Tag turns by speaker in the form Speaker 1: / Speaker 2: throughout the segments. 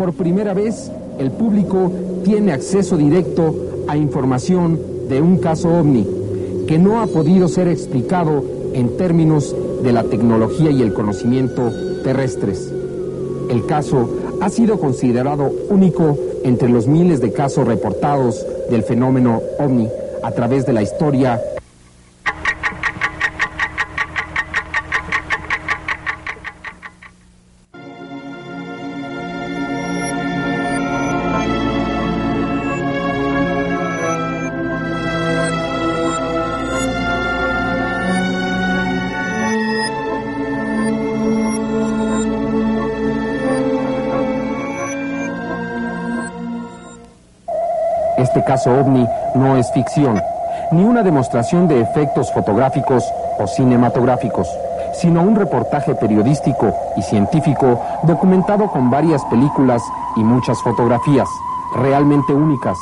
Speaker 1: por primera vez el público tiene acceso directo a información de un caso ovni que no ha podido ser explicado en términos de la tecnología y el conocimiento terrestres. El caso ha sido considerado único entre los miles de casos reportados del fenómeno ovni a través de la historia caso ovni no es ficción, ni una demostración de efectos fotográficos o cinematográficos, sino un reportaje periodístico y científico documentado con varias películas y muchas fotografías, realmente únicas,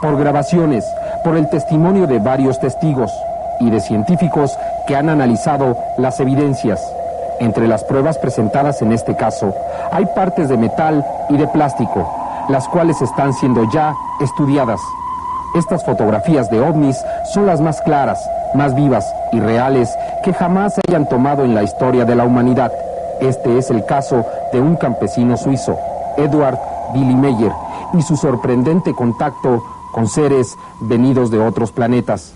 Speaker 1: por grabaciones, por el testimonio de varios testigos y de científicos que han analizado las evidencias. Entre las pruebas presentadas en este caso, hay partes de metal y de plástico, las cuales están siendo ya estudiadas. Estas fotografías de ovnis son las más claras, más vivas y reales que jamás se hayan tomado en la historia de la humanidad. Este es el caso de un campesino suizo, Edward Billy Meyer, y su sorprendente contacto con seres venidos de otros planetas.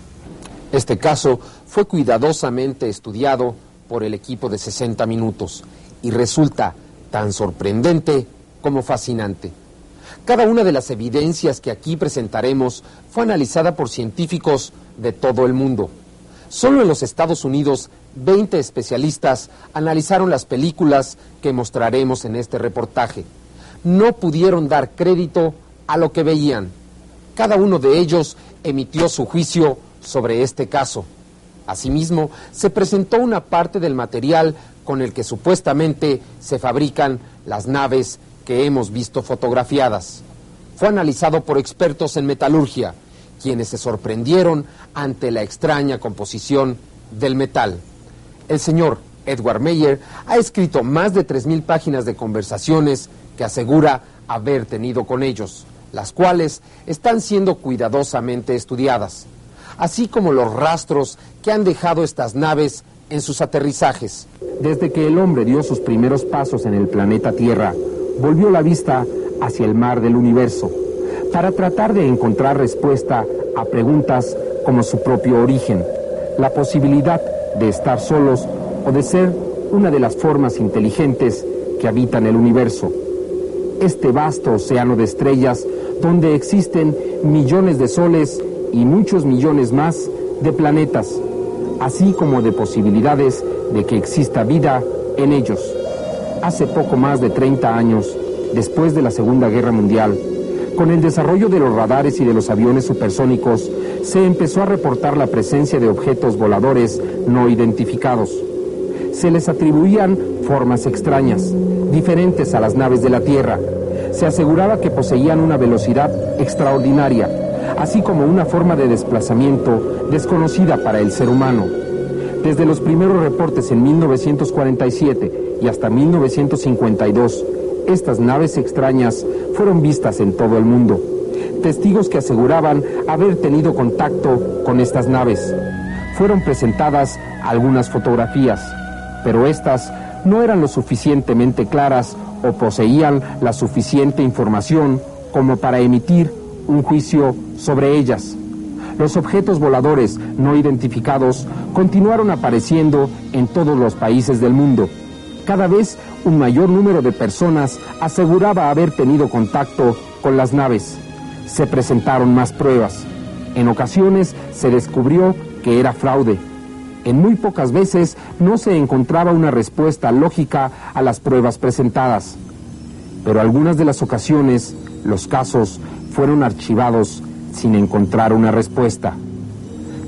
Speaker 1: Este caso fue cuidadosamente estudiado por el equipo de 60 minutos y resulta tan sorprendente como fascinante. Cada una de las evidencias que aquí presentaremos fue analizada por científicos de todo el mundo. Solo en los Estados Unidos, 20 especialistas analizaron las películas que mostraremos en este reportaje. No pudieron dar crédito a lo que veían. Cada uno de ellos emitió su juicio sobre este caso. Asimismo, se presentó una parte del material con el que supuestamente se fabrican las naves que hemos visto fotografiadas. Fue analizado por expertos en metalurgia, quienes se sorprendieron ante la extraña composición del metal. El señor Edward Meyer ha escrito más de 3.000 páginas de conversaciones que asegura haber tenido con ellos, las cuales están siendo cuidadosamente estudiadas, así como los rastros que han dejado estas naves en sus aterrizajes. Desde que el hombre dio sus primeros pasos en el planeta Tierra, volvió la vista hacia el mar del universo para tratar de encontrar respuesta a preguntas como su propio origen, la posibilidad de estar solos o de ser una de las formas inteligentes que habitan el universo. Este vasto océano de estrellas donde existen millones de soles y muchos millones más de planetas, así como de posibilidades de que exista vida en ellos hace poco más de 30 años, después de la Segunda Guerra Mundial, con el desarrollo de los radares y de los aviones supersónicos, se empezó a reportar la presencia de objetos voladores no identificados. Se les atribuían formas extrañas, diferentes a las naves de la Tierra. Se aseguraba que poseían una velocidad extraordinaria, así como una forma de desplazamiento desconocida para el ser humano. Desde los primeros reportes en 1947 y hasta 1952, estas naves extrañas fueron vistas en todo el mundo. Testigos que aseguraban haber tenido contacto con estas naves. Fueron presentadas algunas fotografías, pero estas no eran lo suficientemente claras o poseían la suficiente información como para emitir un juicio sobre ellas. Los objetos voladores no identificados continuaron apareciendo en todos los países del mundo cada vez un mayor número de personas aseguraba haber tenido contacto con las naves. Se presentaron más pruebas. En ocasiones se descubrió que era fraude. En muy pocas veces no se encontraba una respuesta lógica a las pruebas presentadas. Pero algunas de las ocasiones los casos fueron archivados sin encontrar una respuesta.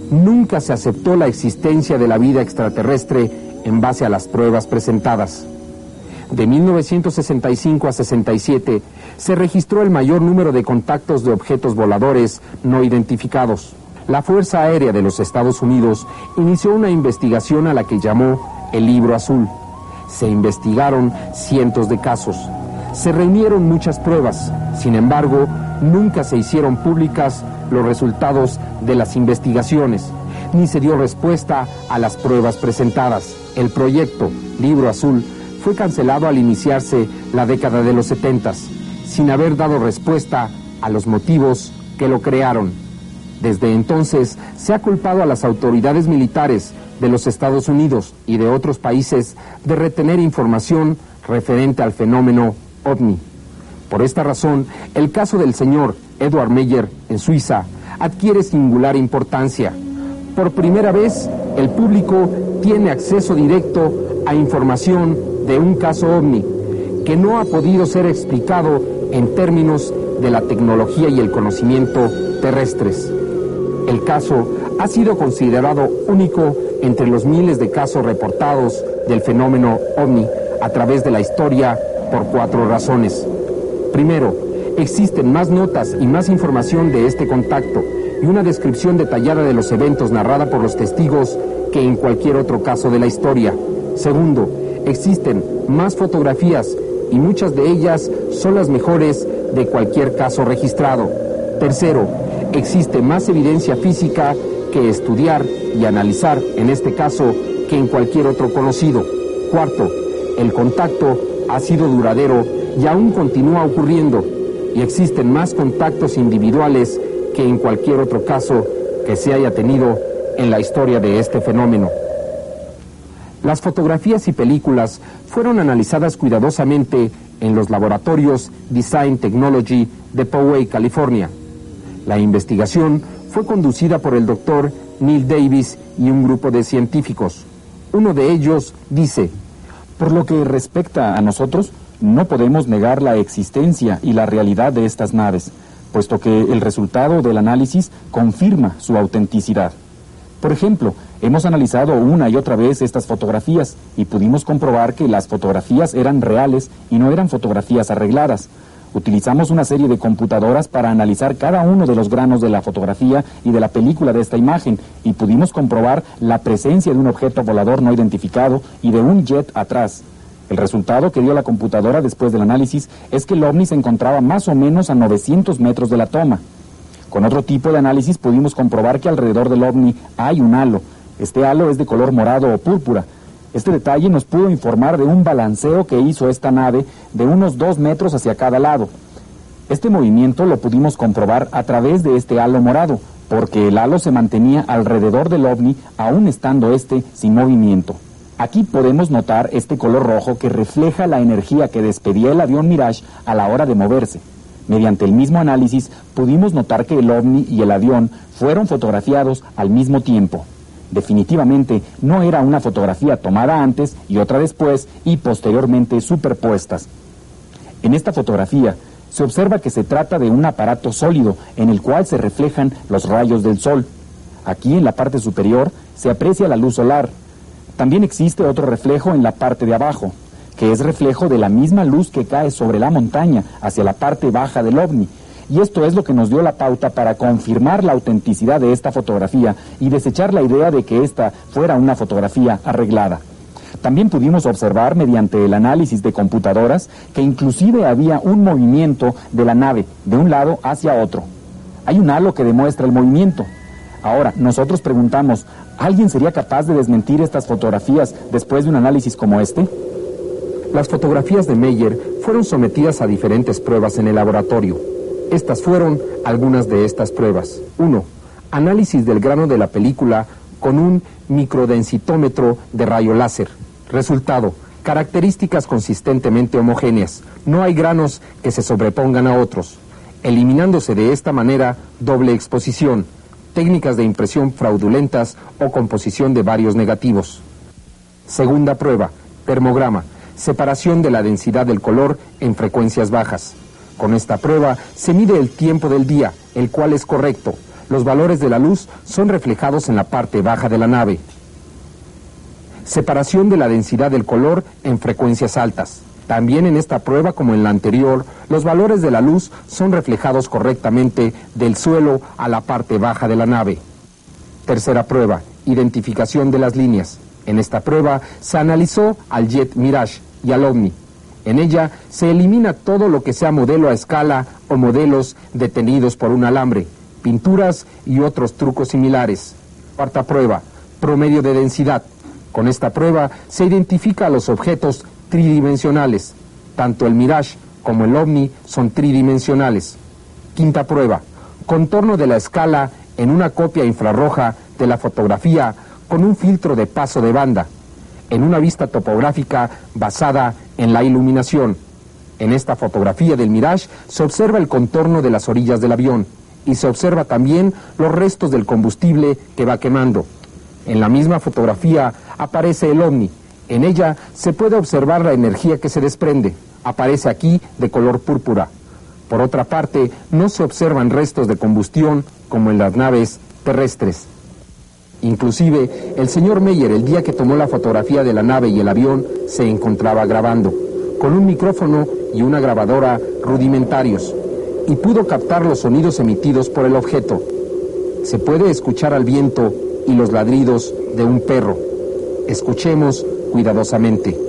Speaker 1: Nunca se aceptó la existencia de la vida extraterrestre en base a las pruebas presentadas. De 1965 a 67 se registró el mayor número de contactos de objetos voladores no identificados. La Fuerza Aérea de los Estados Unidos inició una investigación a la que llamó el Libro Azul. Se investigaron cientos de casos. Se reunieron muchas pruebas, sin embargo, nunca se hicieron públicas los resultados de las investigaciones, ni se dio respuesta a las pruebas presentadas. El proyecto Libro Azul fue cancelado al iniciarse la década de los 70, sin haber dado respuesta a los motivos que lo crearon. Desde entonces se ha culpado a las autoridades militares de los Estados Unidos y de otros países de retener información referente al fenómeno ovni. Por esta razón, el caso del señor Edward Meyer en Suiza adquiere singular importancia. Por primera vez, el público tiene acceso directo a información de un caso ovni que no ha podido ser explicado en términos de la tecnología y el conocimiento terrestres. El caso ha sido considerado único entre los miles de casos reportados del fenómeno ovni a través de la historia por cuatro razones. Primero, existen más notas y más información de este contacto y una descripción detallada de los eventos narrada por los testigos que en cualquier otro caso de la historia. Segundo, existen más fotografías y muchas de ellas son las mejores de cualquier caso registrado. Tercero, existe más evidencia física que estudiar y analizar en este caso que en cualquier otro conocido. Cuarto, el contacto ha sido duradero y aún continúa ocurriendo y existen más contactos individuales que en cualquier otro caso que se haya tenido en la historia de este fenómeno. Las fotografías y películas fueron analizadas cuidadosamente en los laboratorios Design Technology de Poway, California. La investigación fue conducida por el doctor Neil Davis y un grupo de científicos. Uno de ellos dice,
Speaker 2: por lo que respecta a nosotros, no podemos negar la existencia y la realidad de estas naves, puesto que el resultado del análisis confirma su autenticidad. Por ejemplo, hemos analizado una y otra vez estas fotografías y pudimos comprobar que las fotografías eran reales y no eran fotografías arregladas. Utilizamos una serie de computadoras para analizar cada uno de los granos de la fotografía y de la película de esta imagen y pudimos comprobar la presencia de un objeto volador no identificado y de un jet atrás. El resultado que dio la computadora después del análisis es que el ovni se encontraba más o menos a 900 metros de la toma. Con otro tipo de análisis pudimos comprobar que alrededor del ovni hay un halo. Este halo es de color morado o púrpura. Este detalle nos pudo informar de un balanceo que hizo esta nave de unos dos metros hacia cada lado. Este movimiento lo pudimos comprobar a través de este halo morado, porque el halo se mantenía alrededor del ovni aún estando este sin movimiento. Aquí podemos notar este color rojo que refleja la energía que despedía el avión Mirage a la hora de moverse. Mediante el mismo análisis pudimos notar que el ovni y el avión fueron fotografiados al mismo tiempo. Definitivamente no era una fotografía tomada antes y otra después y posteriormente superpuestas. En esta fotografía se observa que se trata de un aparato sólido en el cual se reflejan los rayos del sol. Aquí en la parte superior se aprecia la luz solar, también existe otro reflejo en la parte de abajo, que es reflejo de la misma luz que cae sobre la montaña hacia la parte baja del ovni. Y esto es lo que nos dio la pauta para confirmar la autenticidad de esta fotografía y desechar la idea de que esta fuera una fotografía arreglada. También pudimos observar mediante el análisis de computadoras que inclusive había un movimiento de la nave de un lado hacia otro. Hay un halo que demuestra el movimiento. Ahora, nosotros preguntamos, ¿Alguien sería capaz de desmentir estas fotografías después de un análisis como este?
Speaker 1: Las fotografías de Meyer fueron sometidas a diferentes pruebas en el laboratorio. Estas fueron algunas de estas pruebas. 1. Análisis del grano de la película con un microdensitómetro de rayo láser. Resultado. Características consistentemente homogéneas. No hay granos que se sobrepongan a otros, eliminándose de esta manera doble exposición técnicas de impresión fraudulentas o composición de varios negativos. Segunda prueba, termograma, separación de la densidad del color en frecuencias bajas. Con esta prueba se mide el tiempo del día, el cual es correcto. Los valores de la luz son reflejados en la parte baja de la nave. Separación de la densidad del color en frecuencias altas. También en esta prueba, como en la anterior, los valores de la luz son reflejados correctamente del suelo a la parte baja de la nave. Tercera prueba, identificación de las líneas. En esta prueba se analizó al Jet Mirage y al OVNI. En ella se elimina todo lo que sea modelo a escala o modelos detenidos por un alambre, pinturas y otros trucos similares. Cuarta prueba, promedio de densidad. Con esta prueba se identifica a los objetos tridimensionales. Tanto el Mirage como el OVNI son tridimensionales. Quinta prueba, contorno de la escala en una copia infrarroja de la fotografía con un filtro de paso de banda en una vista topográfica basada en la iluminación. En esta fotografía del Mirage se observa el contorno de las orillas del avión y se observa también los restos del combustible que va quemando. En la misma fotografía aparece el ovni. En ella se puede observar la energía que se desprende. Aparece aquí de color púrpura. Por otra parte, no se observan restos de combustión como en las naves terrestres. Inclusive, el señor Meyer, el día que tomó la fotografía de la nave y el avión, se encontraba grabando, con un micrófono y una grabadora rudimentarios, y pudo captar los sonidos emitidos por el objeto. Se puede escuchar al viento y los ladridos de un perro. Escuchemos cuidadosamente.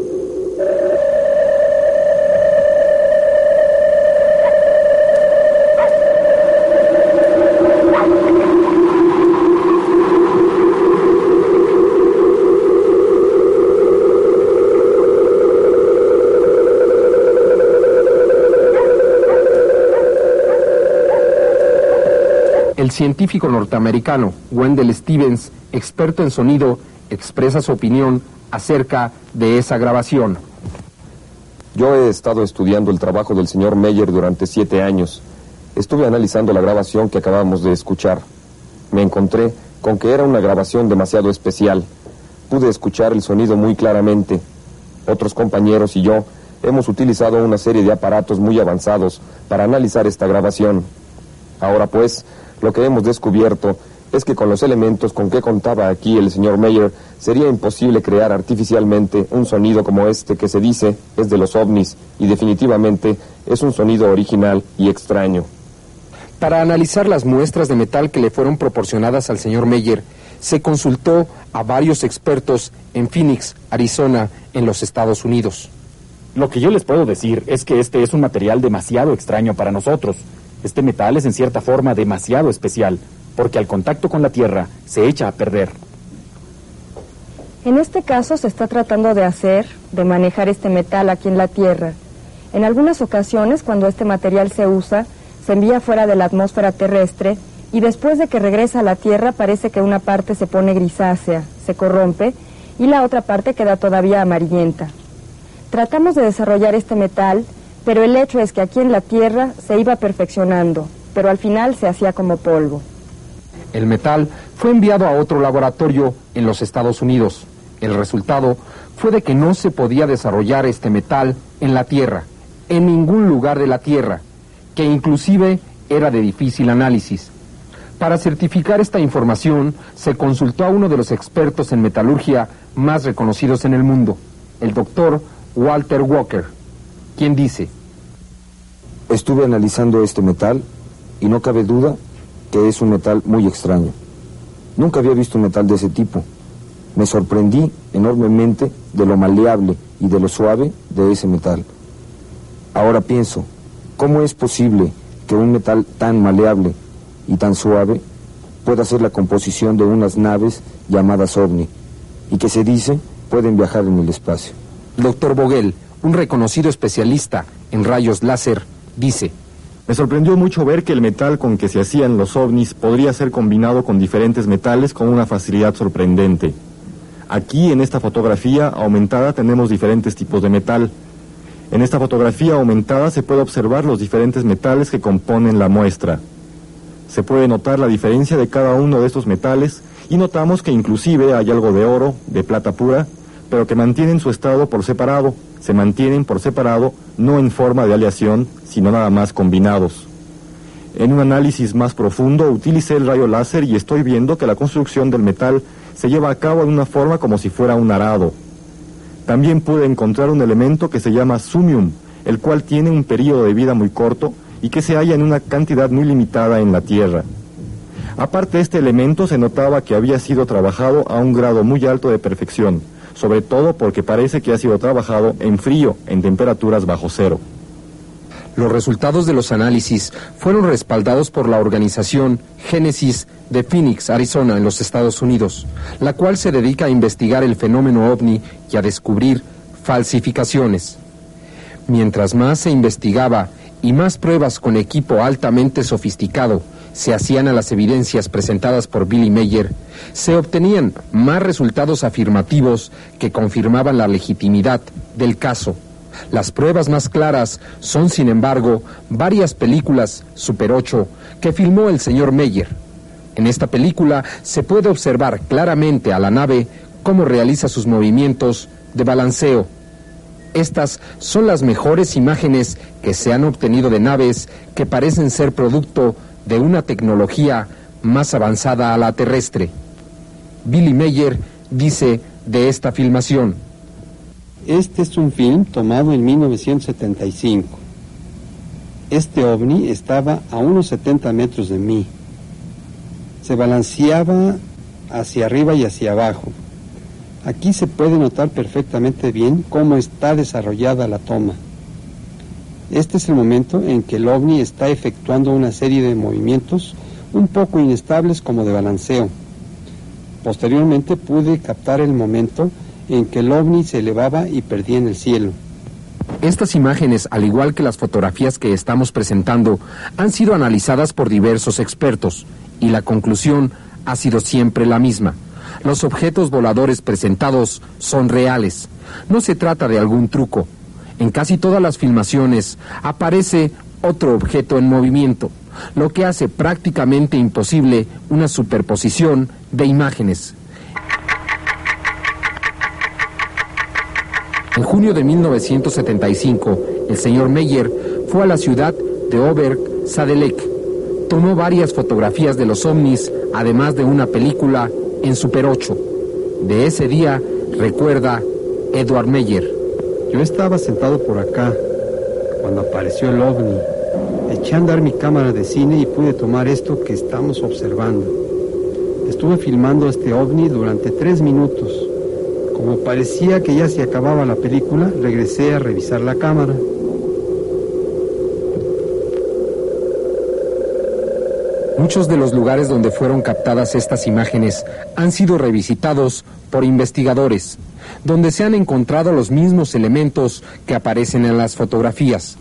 Speaker 1: El científico norteamericano Wendell Stevens, experto en sonido, expresa su opinión acerca de esa grabación.
Speaker 3: Yo he estado estudiando el trabajo del señor Meyer durante siete años. Estuve analizando la grabación que acabamos de escuchar. Me encontré con que era una grabación demasiado especial. Pude escuchar el sonido muy claramente. Otros compañeros y yo hemos utilizado una serie de aparatos muy avanzados para analizar esta grabación. Ahora pues, lo que hemos descubierto es que con los elementos con que contaba aquí el señor Mayer sería imposible crear artificialmente un sonido como este que se dice es de los ovnis y definitivamente es un sonido original y extraño.
Speaker 1: Para analizar las muestras de metal que le fueron proporcionadas al señor Meyer, se consultó a varios expertos en Phoenix, Arizona, en los Estados Unidos.
Speaker 2: Lo que yo les puedo decir es que este es un material demasiado extraño para nosotros. Este metal es en cierta forma demasiado especial, porque al contacto con la Tierra se echa a perder.
Speaker 4: En este caso se está tratando de hacer, de manejar este metal aquí en la Tierra. En algunas ocasiones, cuando este material se usa, se envía fuera de la atmósfera terrestre y después de que regresa a la Tierra parece que una parte se pone grisácea, se corrompe y la otra parte queda todavía amarillenta. Tratamos de desarrollar este metal pero el hecho es que aquí en la Tierra se iba perfeccionando, pero al final se hacía como polvo.
Speaker 1: El metal fue enviado a otro laboratorio en los Estados Unidos. El resultado fue de que no se podía desarrollar este metal en la Tierra, en ningún lugar de la Tierra, que inclusive era de difícil análisis. Para certificar esta información, se consultó a uno de los expertos en metalurgia más reconocidos en el mundo, el doctor Walter Walker, quien dice,
Speaker 5: Estuve analizando este metal y no cabe duda que es un metal muy extraño. Nunca había visto un metal de ese tipo. Me sorprendí enormemente de lo maleable y de lo suave de ese metal. Ahora pienso, ¿cómo es posible que un metal tan maleable y tan suave pueda ser la composición de unas naves llamadas ovni y que se dice pueden viajar en el espacio?
Speaker 1: Doctor Boguel, un reconocido especialista en rayos láser, dice,
Speaker 6: me sorprendió mucho ver que el metal con que se hacían los ovnis podría ser combinado con diferentes metales con una facilidad sorprendente. Aquí en esta fotografía aumentada tenemos diferentes tipos de metal. En esta fotografía aumentada se puede observar los diferentes metales que componen la muestra. Se puede notar la diferencia de cada uno de estos metales y notamos que inclusive hay algo de oro, de plata pura, pero que mantienen su estado por separado, se mantienen por separado, no en forma de aleación, sino nada más combinados. En un análisis más profundo utilicé el rayo láser y estoy viendo que la construcción del metal se lleva a cabo de una forma como si fuera un arado. También pude encontrar un elemento que se llama sumium, el cual tiene un periodo de vida muy corto y que se halla en una cantidad muy limitada en la Tierra. Aparte de este elemento se notaba que había sido trabajado a un grado muy alto de perfección, sobre todo porque parece que ha sido trabajado en frío, en temperaturas bajo cero.
Speaker 1: Los resultados de los análisis fueron respaldados por la organización Génesis de Phoenix, Arizona, en los Estados Unidos, la cual se dedica a investigar el fenómeno ovni y a descubrir falsificaciones. Mientras más se investigaba y más pruebas con equipo altamente sofisticado se hacían a las evidencias presentadas por Billy Mayer, se obtenían más resultados afirmativos que confirmaban la legitimidad del caso. Las pruebas más claras son, sin embargo, varias películas Super 8 que filmó el señor Meyer. En esta película se puede observar claramente a la nave cómo realiza sus movimientos de balanceo. Estas son las mejores imágenes que se han obtenido de naves que parecen ser producto de una tecnología más avanzada a la terrestre. Billy Meyer dice de esta filmación.
Speaker 7: Este es un film tomado en 1975. Este ovni estaba a unos 70 metros de mí. Se balanceaba hacia arriba y hacia abajo. Aquí se puede notar perfectamente bien cómo está desarrollada la toma. Este es el momento en que el ovni está efectuando una serie de movimientos un poco inestables como de balanceo. Posteriormente pude captar el momento en que el ovni se elevaba y perdía en el cielo.
Speaker 1: Estas imágenes, al igual que las fotografías que estamos presentando, han sido analizadas por diversos expertos y la conclusión ha sido siempre la misma. Los objetos voladores presentados son reales. No se trata de algún truco. En casi todas las filmaciones aparece otro objeto en movimiento, lo que hace prácticamente imposible una superposición de imágenes. En junio de 1975, el señor Meyer fue a la ciudad de Oberg Sadelek. Tomó varias fotografías de los ovnis, además de una película en Super 8. De ese día recuerda Edward Meyer.
Speaker 7: Yo estaba sentado por acá cuando apareció el ovni. Eché a andar mi cámara de cine y pude tomar esto que estamos observando. Estuve filmando este ovni durante tres minutos. Como parecía que ya se acababa la película, regresé a revisar la cámara.
Speaker 1: Muchos de los lugares donde fueron captadas estas imágenes han sido revisitados por investigadores, donde se han encontrado los mismos elementos que aparecen en las fotografías.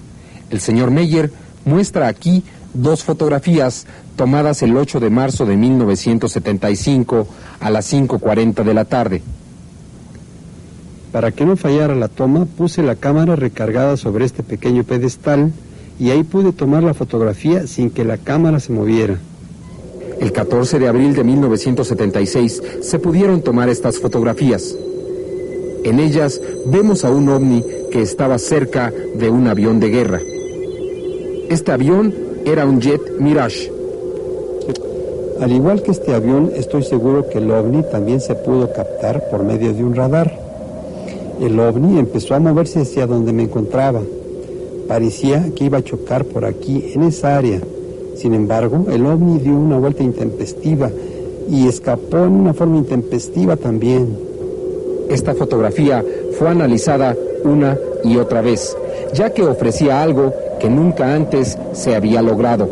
Speaker 1: El señor Meyer muestra aquí dos fotografías tomadas el 8 de marzo de 1975 a las 5.40 de la tarde.
Speaker 7: Para que no fallara la toma, puse la cámara recargada sobre este pequeño pedestal y ahí pude tomar la fotografía sin que la cámara se moviera.
Speaker 1: El 14 de abril de 1976 se pudieron tomar estas fotografías. En ellas vemos a un ovni que estaba cerca de un avión de guerra. Este avión era un jet Mirage.
Speaker 7: Al igual que este avión, estoy seguro que el ovni también se pudo captar por medio de un radar. El ovni empezó a moverse hacia donde me encontraba. Parecía que iba a chocar por aquí, en esa área. Sin embargo, el ovni dio una vuelta intempestiva y escapó en una forma intempestiva también.
Speaker 1: Esta fotografía fue analizada una y otra vez, ya que ofrecía algo que nunca antes se había logrado.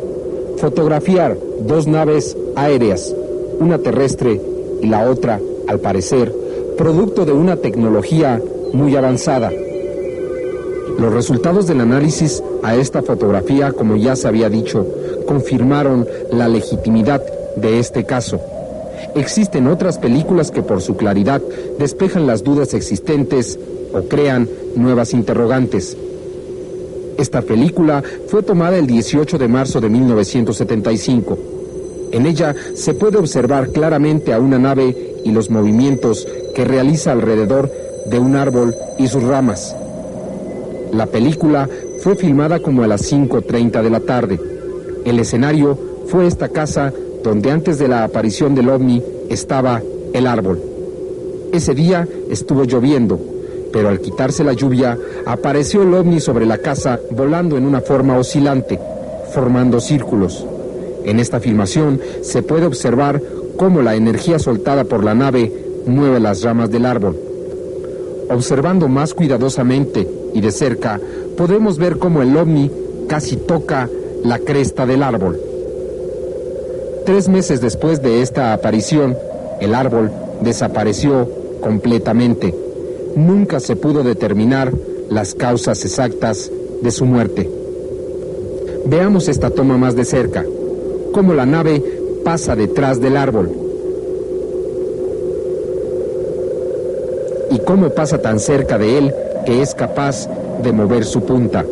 Speaker 1: Fotografiar dos naves aéreas, una terrestre y la otra, al parecer, producto de una tecnología muy avanzada. Los resultados del análisis a esta fotografía, como ya se había dicho, confirmaron la legitimidad de este caso. Existen otras películas que por su claridad despejan las dudas existentes o crean nuevas interrogantes. Esta película fue tomada el 18 de marzo de 1975. En ella se puede observar claramente a una nave y los movimientos que realiza alrededor de un árbol y sus ramas. La película fue filmada como a las 5.30 de la tarde. El escenario fue esta casa donde antes de la aparición del ovni estaba el árbol. Ese día estuvo lloviendo, pero al quitarse la lluvia apareció el ovni sobre la casa volando en una forma oscilante, formando círculos. En esta filmación se puede observar cómo la energía soltada por la nave mueve las ramas del árbol. Observando más cuidadosamente y de cerca, podemos ver cómo el ovni casi toca la cresta del árbol. Tres meses después de esta aparición, el árbol desapareció completamente. Nunca se pudo determinar las causas exactas de su muerte. Veamos esta toma más de cerca, cómo la nave pasa detrás del árbol. Y cómo pasa tan cerca de él que es capaz de mover su punta.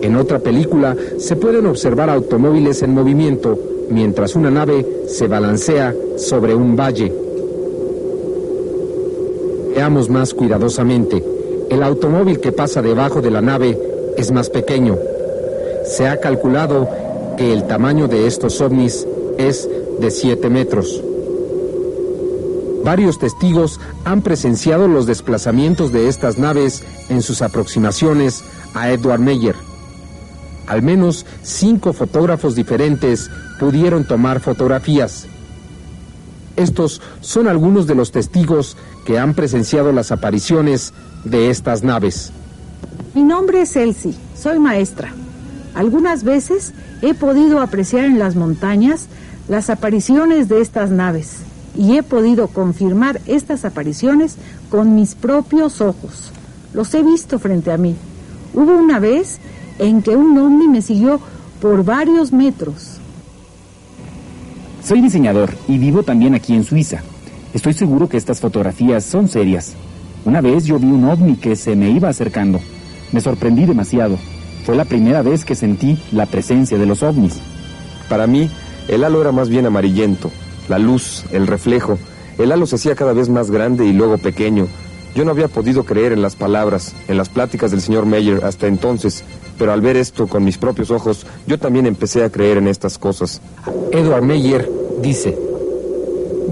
Speaker 1: En otra película se pueden observar automóviles en movimiento mientras una nave se balancea sobre un valle. Veamos más cuidadosamente. El automóvil que pasa debajo de la nave es más pequeño. Se ha calculado que el tamaño de estos ovnis es de 7 metros. Varios testigos han presenciado los desplazamientos de estas naves en sus aproximaciones a Edward Meyer. Al menos cinco fotógrafos diferentes pudieron tomar fotografías. Estos son algunos de los testigos que han presenciado las apariciones de estas naves.
Speaker 8: Mi nombre es Elsie, soy maestra. Algunas veces he podido apreciar en las montañas las apariciones de estas naves y he podido confirmar estas apariciones con mis propios ojos. Los he visto frente a mí. Hubo una vez en que un ovni me siguió por varios metros.
Speaker 2: Soy diseñador y vivo también aquí en Suiza. Estoy seguro que estas fotografías son serias. Una vez yo vi un ovni que se me iba acercando. Me sorprendí demasiado. Fue la primera vez que sentí la presencia de los ovnis.
Speaker 3: Para mí, el halo era más bien amarillento. La luz, el reflejo. El halo se hacía cada vez más grande y luego pequeño. Yo no había podido creer en las palabras, en las pláticas del señor Meyer hasta entonces, pero al ver esto con mis propios ojos, yo también empecé a creer en estas cosas.
Speaker 1: Edward Meyer dice,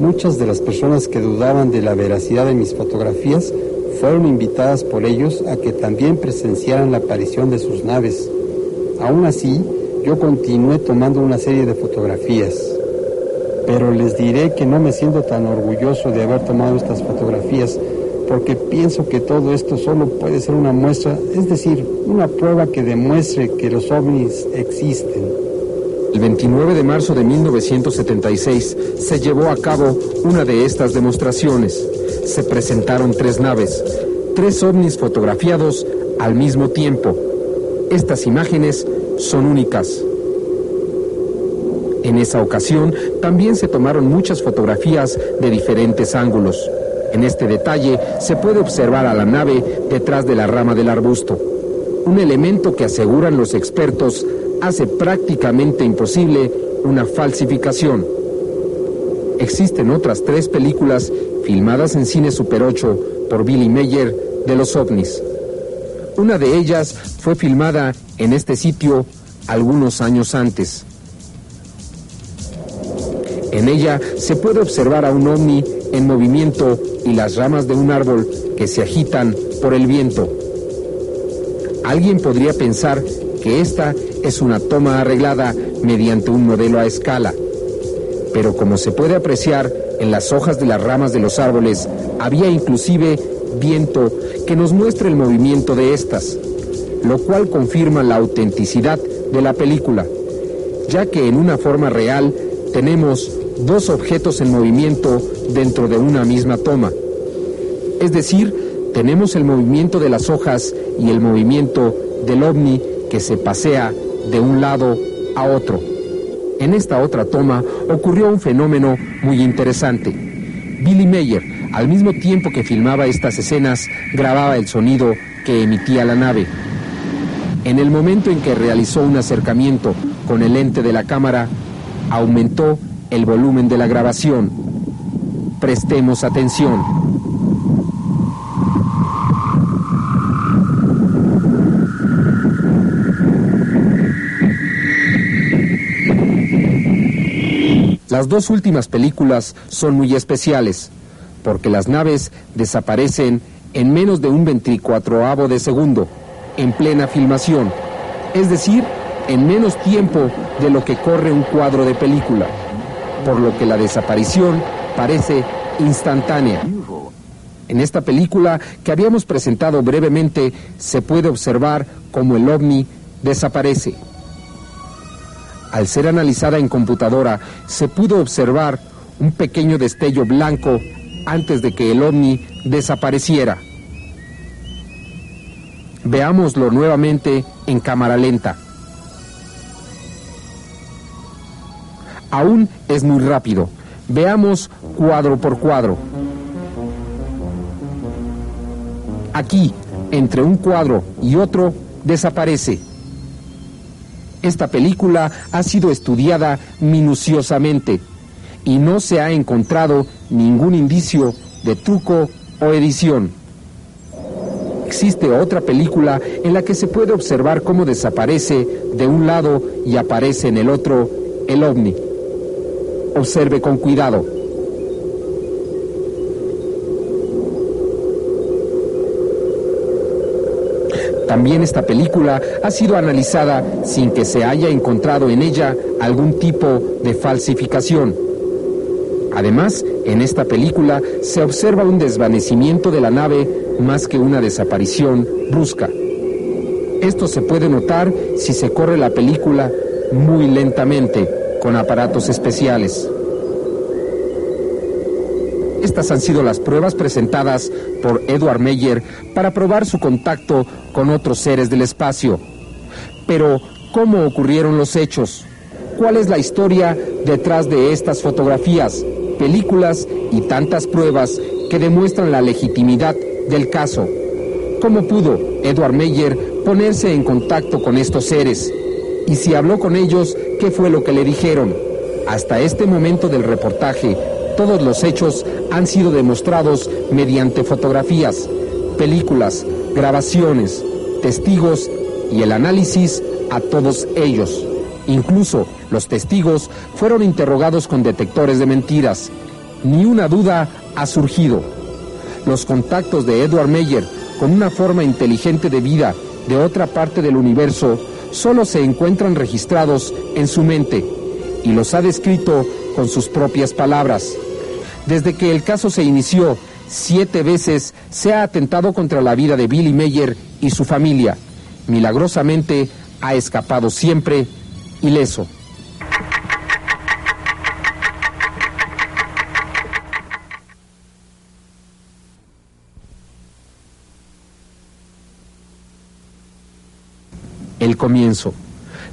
Speaker 7: Muchas de las personas que dudaban de la veracidad de mis fotografías fueron invitadas por ellos a que también presenciaran la aparición de sus naves. Aún así, yo continué tomando una serie de fotografías. Pero les diré que no me siento tan orgulloso de haber tomado estas fotografías porque pienso que todo esto solo puede ser una muestra, es decir, una prueba que demuestre que los ovnis existen.
Speaker 1: El 29 de marzo de 1976 se llevó a cabo una de estas demostraciones. Se presentaron tres naves, tres ovnis fotografiados al mismo tiempo. Estas imágenes son únicas. En esa ocasión también se tomaron muchas fotografías de diferentes ángulos. En este detalle se puede observar a la nave detrás de la rama del arbusto, un elemento que aseguran los expertos hace prácticamente imposible una falsificación. Existen otras tres películas filmadas en cine Super 8 por Billy Meyer de los ovnis. Una de ellas fue filmada en este sitio algunos años antes. En ella se puede observar a un ovni en movimiento y las ramas de un árbol que se agitan por el viento. Alguien podría pensar que esta es una toma arreglada mediante un modelo a escala, pero como se puede apreciar en las hojas de las ramas de los árboles, había inclusive viento que nos muestra el movimiento de estas, lo cual confirma la autenticidad de la película, ya que en una forma real tenemos dos objetos en movimiento dentro de una misma toma. Es decir, tenemos el movimiento de las hojas y el movimiento del ovni que se pasea de un lado a otro. En esta otra toma ocurrió un fenómeno muy interesante. Billy Mayer, al mismo tiempo que filmaba estas escenas, grababa el sonido que emitía la nave. En el momento en que realizó un acercamiento con el lente de la cámara, aumentó el volumen de la grabación. Prestemos atención. Las dos últimas películas son muy especiales, porque las naves desaparecen en menos de un veinticuatroavo de segundo, en plena filmación, es decir, en menos tiempo de lo que corre un cuadro de película, por lo que la desaparición parece instantánea. En esta película que habíamos presentado brevemente se puede observar cómo el ovni desaparece. Al ser analizada en computadora se pudo observar un pequeño destello blanco antes de que el ovni desapareciera. Veámoslo nuevamente en cámara lenta. Aún es muy rápido. Veamos cuadro por cuadro. Aquí, entre un cuadro y otro, desaparece. Esta película ha sido estudiada minuciosamente y no se ha encontrado ningún indicio de truco o edición. Existe otra película en la que se puede observar cómo desaparece de un lado y aparece en el otro el ovni. Observe con cuidado. También esta película ha sido analizada sin que se haya encontrado en ella algún tipo de falsificación. Además, en esta película se observa un desvanecimiento de la nave más que una desaparición brusca. Esto se puede notar si se corre la película muy lentamente con aparatos especiales. Estas han sido las pruebas presentadas por Edward Meyer para probar su contacto con otros seres del espacio. Pero, ¿cómo ocurrieron los hechos? ¿Cuál es la historia detrás de estas fotografías, películas y tantas pruebas que demuestran la legitimidad del caso? ¿Cómo pudo Edward Meyer ponerse en contacto con estos seres? Y si habló con ellos, ¿qué fue lo que le dijeron? Hasta este momento del reportaje, todos los hechos han sido demostrados mediante fotografías, películas, grabaciones, testigos y el análisis a todos ellos. Incluso los testigos fueron interrogados con detectores de mentiras. Ni una duda ha surgido. Los contactos de Edward Meyer con una forma inteligente de vida de otra parte del universo solo se encuentran registrados en su mente y los ha descrito con sus propias palabras. Desde que el caso se inició, siete veces se ha atentado contra la vida de Billy Meyer y su familia. Milagrosamente ha escapado siempre ileso. Comienzo.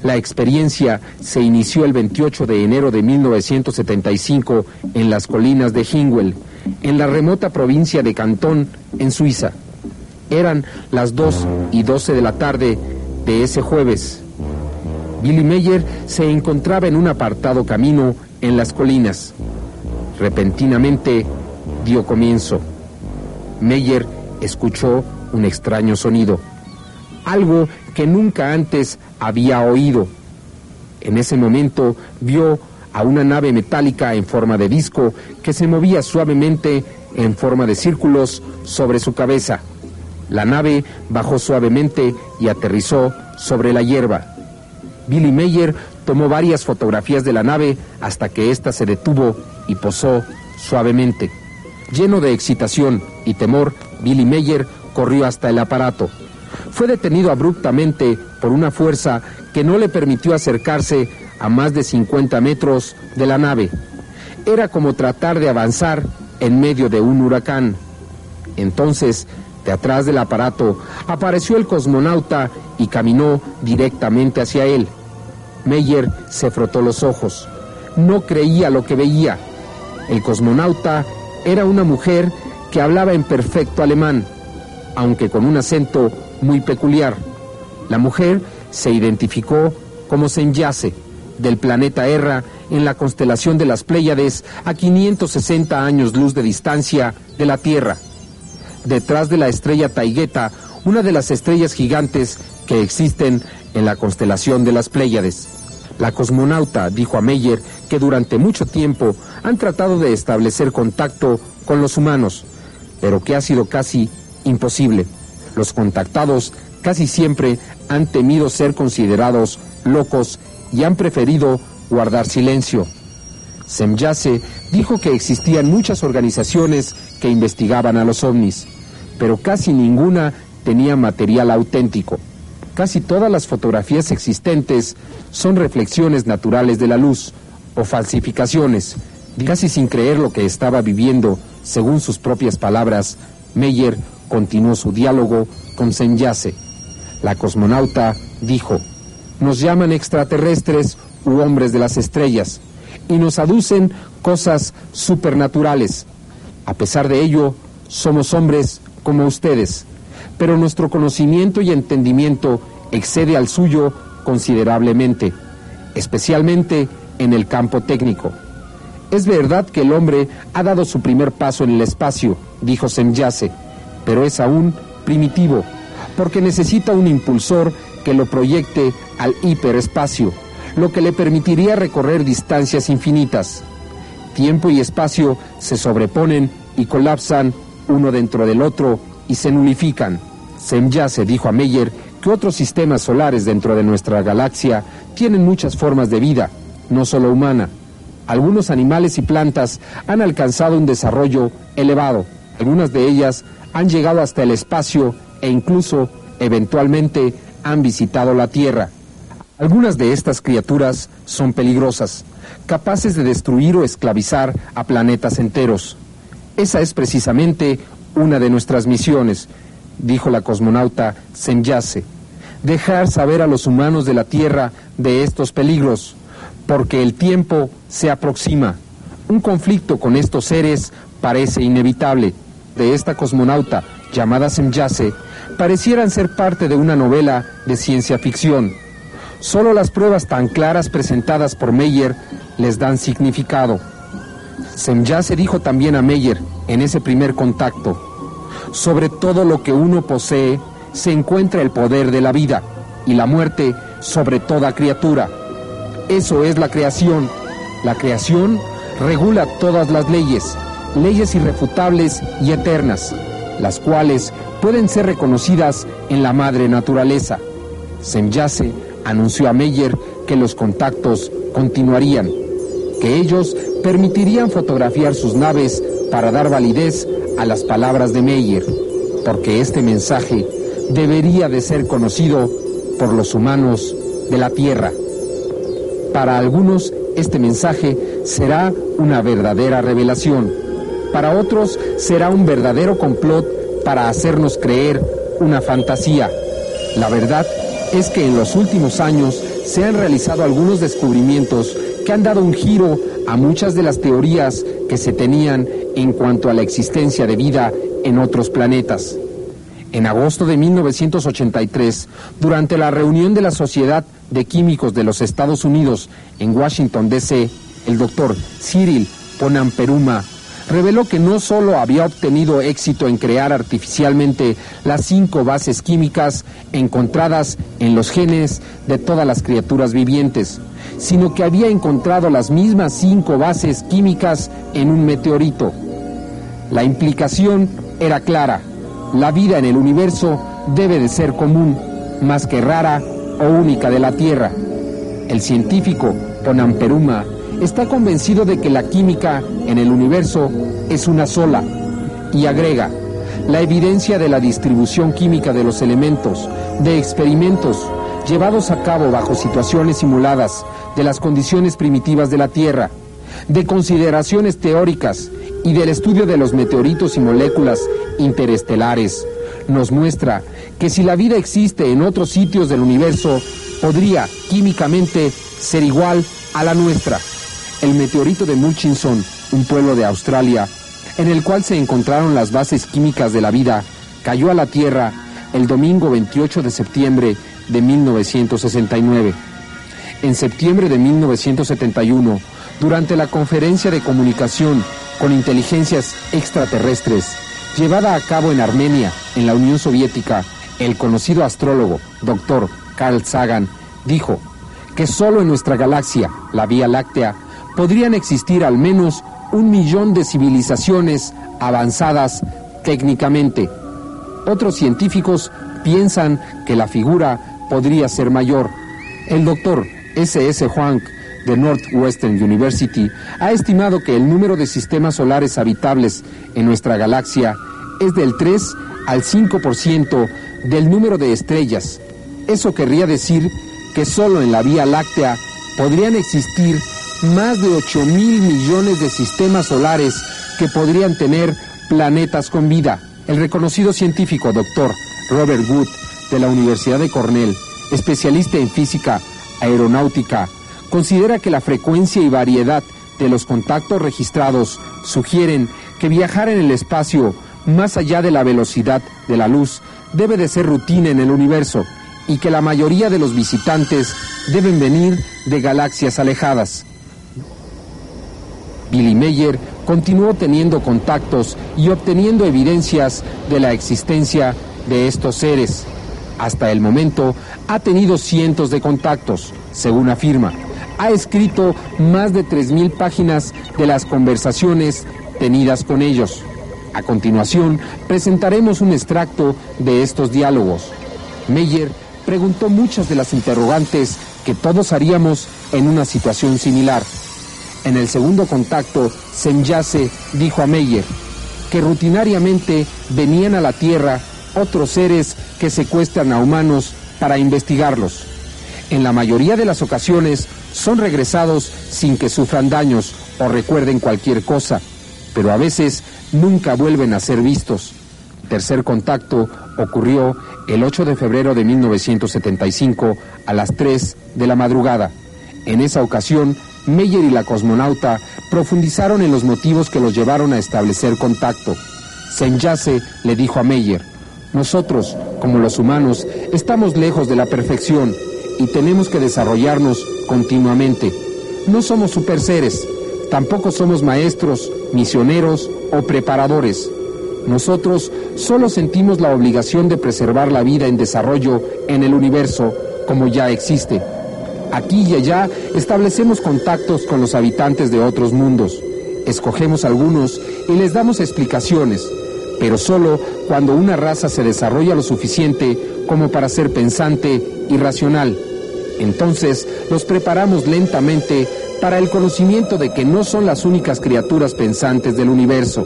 Speaker 1: La experiencia se inició el 28 de enero de 1975 en las colinas de Hingwell, en la remota provincia de Cantón, en Suiza. Eran las 2 y 12 de la tarde de ese jueves. Billy Meyer se encontraba en un apartado camino en las colinas. Repentinamente dio comienzo. Meyer escuchó un extraño sonido, algo que nunca antes había oído. En ese momento vio a una nave metálica en forma de disco que se movía suavemente en forma de círculos sobre su cabeza. La nave bajó suavemente y aterrizó sobre la hierba. Billy Meyer tomó varias fotografías de la nave hasta que ésta se detuvo y posó suavemente. Lleno de excitación y temor, Billy Meyer corrió hasta el aparato. Fue detenido abruptamente por una fuerza que no le permitió acercarse a más de 50 metros de la nave. Era como tratar de avanzar en medio de un huracán. Entonces, de atrás del aparato, apareció el cosmonauta y caminó directamente hacia él. Meyer se frotó los ojos. No creía lo que veía. El cosmonauta era una mujer que hablaba en perfecto alemán, aunque con un acento muy peculiar. La mujer se identificó como Senyase, del planeta Erra, en la constelación de las Pléyades, a 560 años luz de distancia de la Tierra. Detrás de la estrella Taigueta, una de las estrellas gigantes que existen en la constelación de las Pléyades. La cosmonauta dijo a Meyer que durante mucho tiempo han tratado de establecer contacto con los humanos, pero que ha sido casi imposible. Los contactados casi siempre han temido ser considerados locos y han preferido guardar silencio. Semyase dijo que existían muchas organizaciones que investigaban a los ovnis, pero casi ninguna tenía material auténtico. Casi todas las fotografías existentes son reflexiones naturales de la luz o falsificaciones. Casi sin creer lo que estaba viviendo, según sus propias palabras, Meyer continuó su diálogo con Semyase. La cosmonauta dijo, nos llaman extraterrestres u hombres de las estrellas y nos aducen cosas supernaturales. A pesar de ello, somos hombres como ustedes, pero nuestro conocimiento y entendimiento excede al suyo considerablemente, especialmente en el campo técnico. Es verdad que el hombre ha dado su primer paso en el espacio, dijo Semyase, pero es aún primitivo, porque necesita un impulsor que lo proyecte al hiperespacio lo que le permitiría recorrer distancias infinitas. Tiempo y espacio se sobreponen y colapsan uno dentro del otro y se nulifican. se dijo a Meyer que otros sistemas solares dentro de nuestra galaxia tienen muchas formas de vida, no solo humana. Algunos animales y plantas han alcanzado un desarrollo elevado. Algunas de ellas han llegado hasta el espacio e incluso, eventualmente, han visitado la Tierra. Algunas de estas criaturas son peligrosas, capaces de destruir o esclavizar a planetas enteros. Esa es precisamente una de nuestras misiones, dijo la cosmonauta Senyase, dejar saber a los humanos de la Tierra de estos peligros, porque el tiempo se aproxima. Un conflicto con estos seres parece inevitable. De esta cosmonauta llamada Semyase, parecieran ser parte de una novela de ciencia ficción Solo las pruebas tan claras presentadas por Meyer les dan significado. ya se dijo también a Meyer en ese primer contacto, sobre todo lo que uno posee se encuentra el poder de la vida y la muerte sobre toda criatura. Eso es la creación. La creación regula todas las leyes, leyes irrefutables y eternas, las cuales pueden ser reconocidas en la madre naturaleza. Semyase anunció a Meyer que los contactos continuarían, que ellos permitirían fotografiar sus naves para dar validez a las palabras de Meyer, porque este mensaje debería de ser conocido por los humanos de la Tierra. Para algunos este mensaje será una verdadera revelación, para otros será un verdadero complot para hacernos creer una fantasía. La verdad es que en los últimos años se han realizado algunos descubrimientos que han dado un giro a muchas de las teorías que se tenían en cuanto a la existencia de vida en otros planetas. En agosto de 1983, durante la reunión de la Sociedad de Químicos de los Estados Unidos en Washington, D.C., el doctor Cyril Ponamperuma reveló que no solo había obtenido éxito en crear artificialmente las cinco bases químicas encontradas en los genes de todas las criaturas vivientes, sino que había encontrado las mismas cinco bases químicas en un meteorito. La implicación era clara. La vida en el universo debe de ser común, más que rara o única de la Tierra. El científico Ponamperuma está convencido de que la química en el universo es una sola y agrega, la evidencia de la distribución química de los elementos, de experimentos llevados a cabo bajo situaciones simuladas de las condiciones primitivas de la Tierra, de consideraciones teóricas y del estudio de los meteoritos y moléculas interestelares, nos muestra que si la vida existe en otros sitios del universo, podría químicamente ser igual a la nuestra el meteorito de Murchison, un pueblo de Australia, en el cual se encontraron las bases químicas de la vida, cayó a la Tierra el domingo 28 de septiembre de 1969. En septiembre de 1971, durante la conferencia de comunicación con inteligencias extraterrestres, llevada a cabo en Armenia, en la Unión Soviética, el conocido astrólogo, doctor Carl Sagan, dijo que solo en nuestra galaxia, la Vía Láctea, podrían existir al menos un millón de civilizaciones avanzadas técnicamente. Otros científicos piensan que la figura podría ser mayor. El doctor S.S. Huang de Northwestern University ha estimado que el número de sistemas solares habitables en nuestra galaxia es del 3 al 5% del número de estrellas. Eso querría decir que solo en la Vía Láctea podrían existir más de 8 mil millones de sistemas solares que podrían tener planetas con vida. El reconocido científico doctor Robert Wood de la Universidad de Cornell, especialista en física aeronáutica, considera que la frecuencia y variedad de los contactos registrados sugieren que viajar en el espacio más allá de la velocidad de la luz debe de ser rutina en el universo y que la mayoría de los visitantes deben venir de galaxias alejadas. Billy Meyer continuó teniendo contactos y obteniendo evidencias de la existencia de estos seres. Hasta el momento ha tenido cientos de contactos, según afirma. Ha escrito más de 3.000 páginas de las conversaciones tenidas con ellos. A continuación, presentaremos un extracto de estos diálogos. Meyer preguntó muchas de las interrogantes que todos haríamos en una situación similar. En el segundo contacto, Senyase dijo a Meyer que rutinariamente venían a la Tierra otros seres que secuestran a humanos para investigarlos. En la mayoría de las ocasiones son regresados sin que sufran daños o recuerden cualquier cosa, pero a veces nunca vuelven a ser vistos. Tercer contacto ocurrió el 8 de febrero de 1975 a las 3 de la madrugada. En esa ocasión, Meyer y la cosmonauta profundizaron en los motivos que los llevaron a establecer contacto. Senyase le dijo a Meyer, nosotros, como los humanos, estamos lejos de la perfección y tenemos que desarrollarnos continuamente. No somos super seres, tampoco somos maestros, misioneros o preparadores. Nosotros solo sentimos la obligación de preservar la vida en desarrollo en el universo como ya existe. Aquí y allá establecemos contactos con los habitantes de otros mundos. Escogemos algunos y les damos explicaciones, pero solo cuando una raza se desarrolla lo suficiente como para ser pensante y racional. Entonces los preparamos lentamente para el conocimiento de que no son las únicas criaturas pensantes del universo.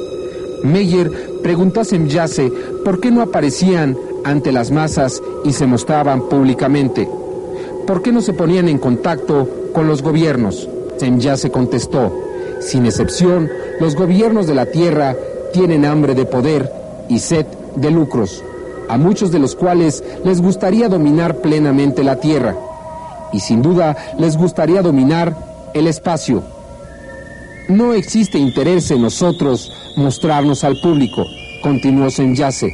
Speaker 1: Meyer preguntó a Semyase por qué no aparecían ante las masas y se mostraban públicamente. ¿Por qué no se ponían en contacto con los gobiernos? Semyase contestó, sin excepción, los gobiernos de la Tierra tienen hambre de poder y sed de lucros, a muchos de los cuales les gustaría dominar plenamente la Tierra. Y sin duda les gustaría dominar el espacio. No existe interés en nosotros mostrarnos al público, continuó Senyase.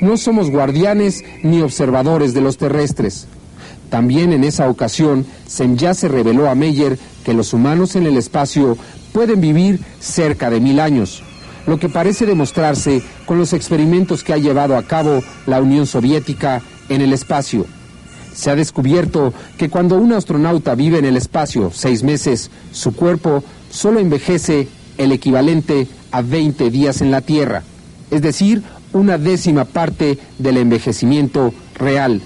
Speaker 1: No somos guardianes ni observadores de los terrestres. También en esa ocasión, Senyase reveló a Meyer que los humanos en el espacio pueden vivir cerca de mil años, lo que parece demostrarse con los experimentos que ha llevado a cabo la Unión Soviética en el espacio. Se ha descubierto que cuando un astronauta vive en el espacio seis meses, su cuerpo solo envejece el equivalente a 20 días en la Tierra, es decir, una décima parte del envejecimiento real.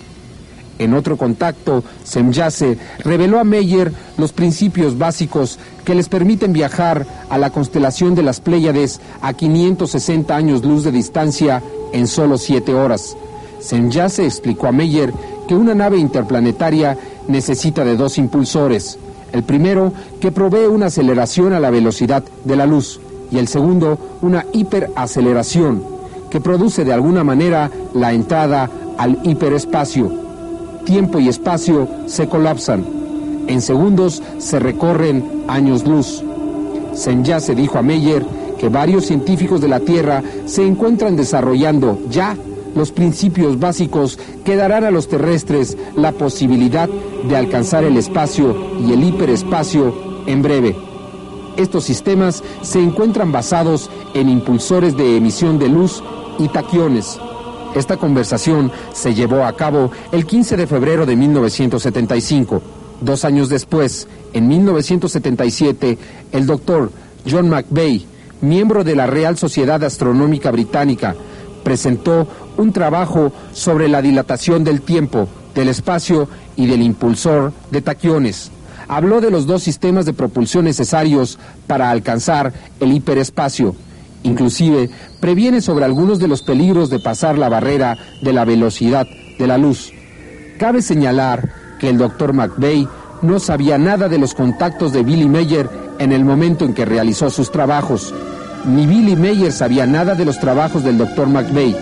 Speaker 1: En otro contacto, Semyase reveló a Meyer los principios básicos que les permiten viajar a la constelación de las Pléyades a 560 años luz de distancia en solo siete horas. Semyase explicó a Meyer que una nave interplanetaria necesita de dos impulsores. El primero, que provee una aceleración a la velocidad de la luz, y el segundo, una hiperaceleración, que produce de alguna manera la entrada al hiperespacio. Tiempo y espacio se colapsan. En segundos se recorren años luz. se dijo a Meyer que varios científicos de la Tierra se encuentran desarrollando ya los principios básicos que darán a los terrestres la posibilidad de alcanzar el espacio y el hiperespacio en breve. Estos sistemas se encuentran basados en impulsores de emisión de luz y taquiones. Esta conversación se llevó a cabo el 15 de febrero de 1975. Dos años después, en 1977, el doctor John McVeigh, miembro de la Real Sociedad Astronómica Británica, presentó un trabajo sobre la dilatación del tiempo, del espacio y del impulsor de taquiones. habló de los dos sistemas de propulsión necesarios para alcanzar el hiperespacio. Inclusive previene sobre algunos de los peligros de pasar la barrera de la velocidad de la luz. Cabe señalar que el doctor McVeigh no sabía nada de los contactos de Billy Mayer en el momento en que realizó sus trabajos. Ni Billy Mayer sabía nada de los trabajos del doctor McVeigh.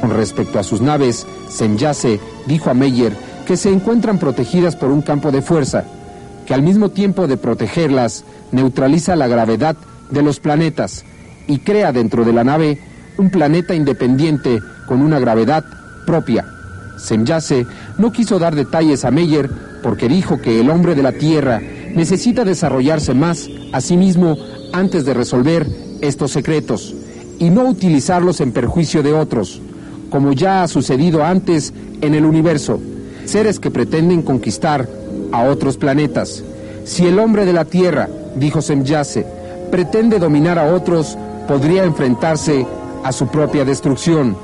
Speaker 1: Con respecto a sus naves, Semyase dijo a Meyer que se encuentran protegidas por un campo de fuerza, que al mismo tiempo de protegerlas, neutraliza la gravedad de los planetas y crea dentro de la nave un planeta independiente con una gravedad propia. Semyase no quiso dar detalles a Meyer porque dijo que el hombre de la Tierra necesita desarrollarse más a sí mismo antes de resolver estos secretos y no utilizarlos en perjuicio de otros, como ya ha sucedido antes en el universo, seres que pretenden conquistar a otros planetas. Si el hombre de la Tierra, dijo Semyase, pretende dominar a otros, podría enfrentarse a su propia destrucción.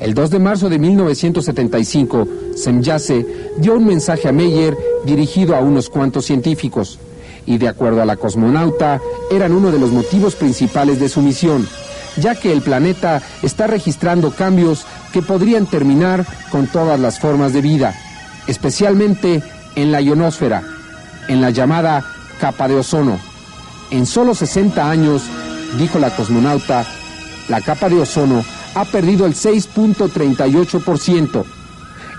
Speaker 1: El 2 de marzo de 1975, Semyase dio un mensaje a Meyer dirigido a unos cuantos científicos, y de acuerdo a la cosmonauta, eran uno de los motivos principales de su misión, ya que el planeta está registrando cambios que podrían terminar con todas las formas de vida, especialmente en la ionosfera, en la llamada capa de ozono. En solo 60 años, dijo la cosmonauta, la capa de ozono ha perdido el 6.38%.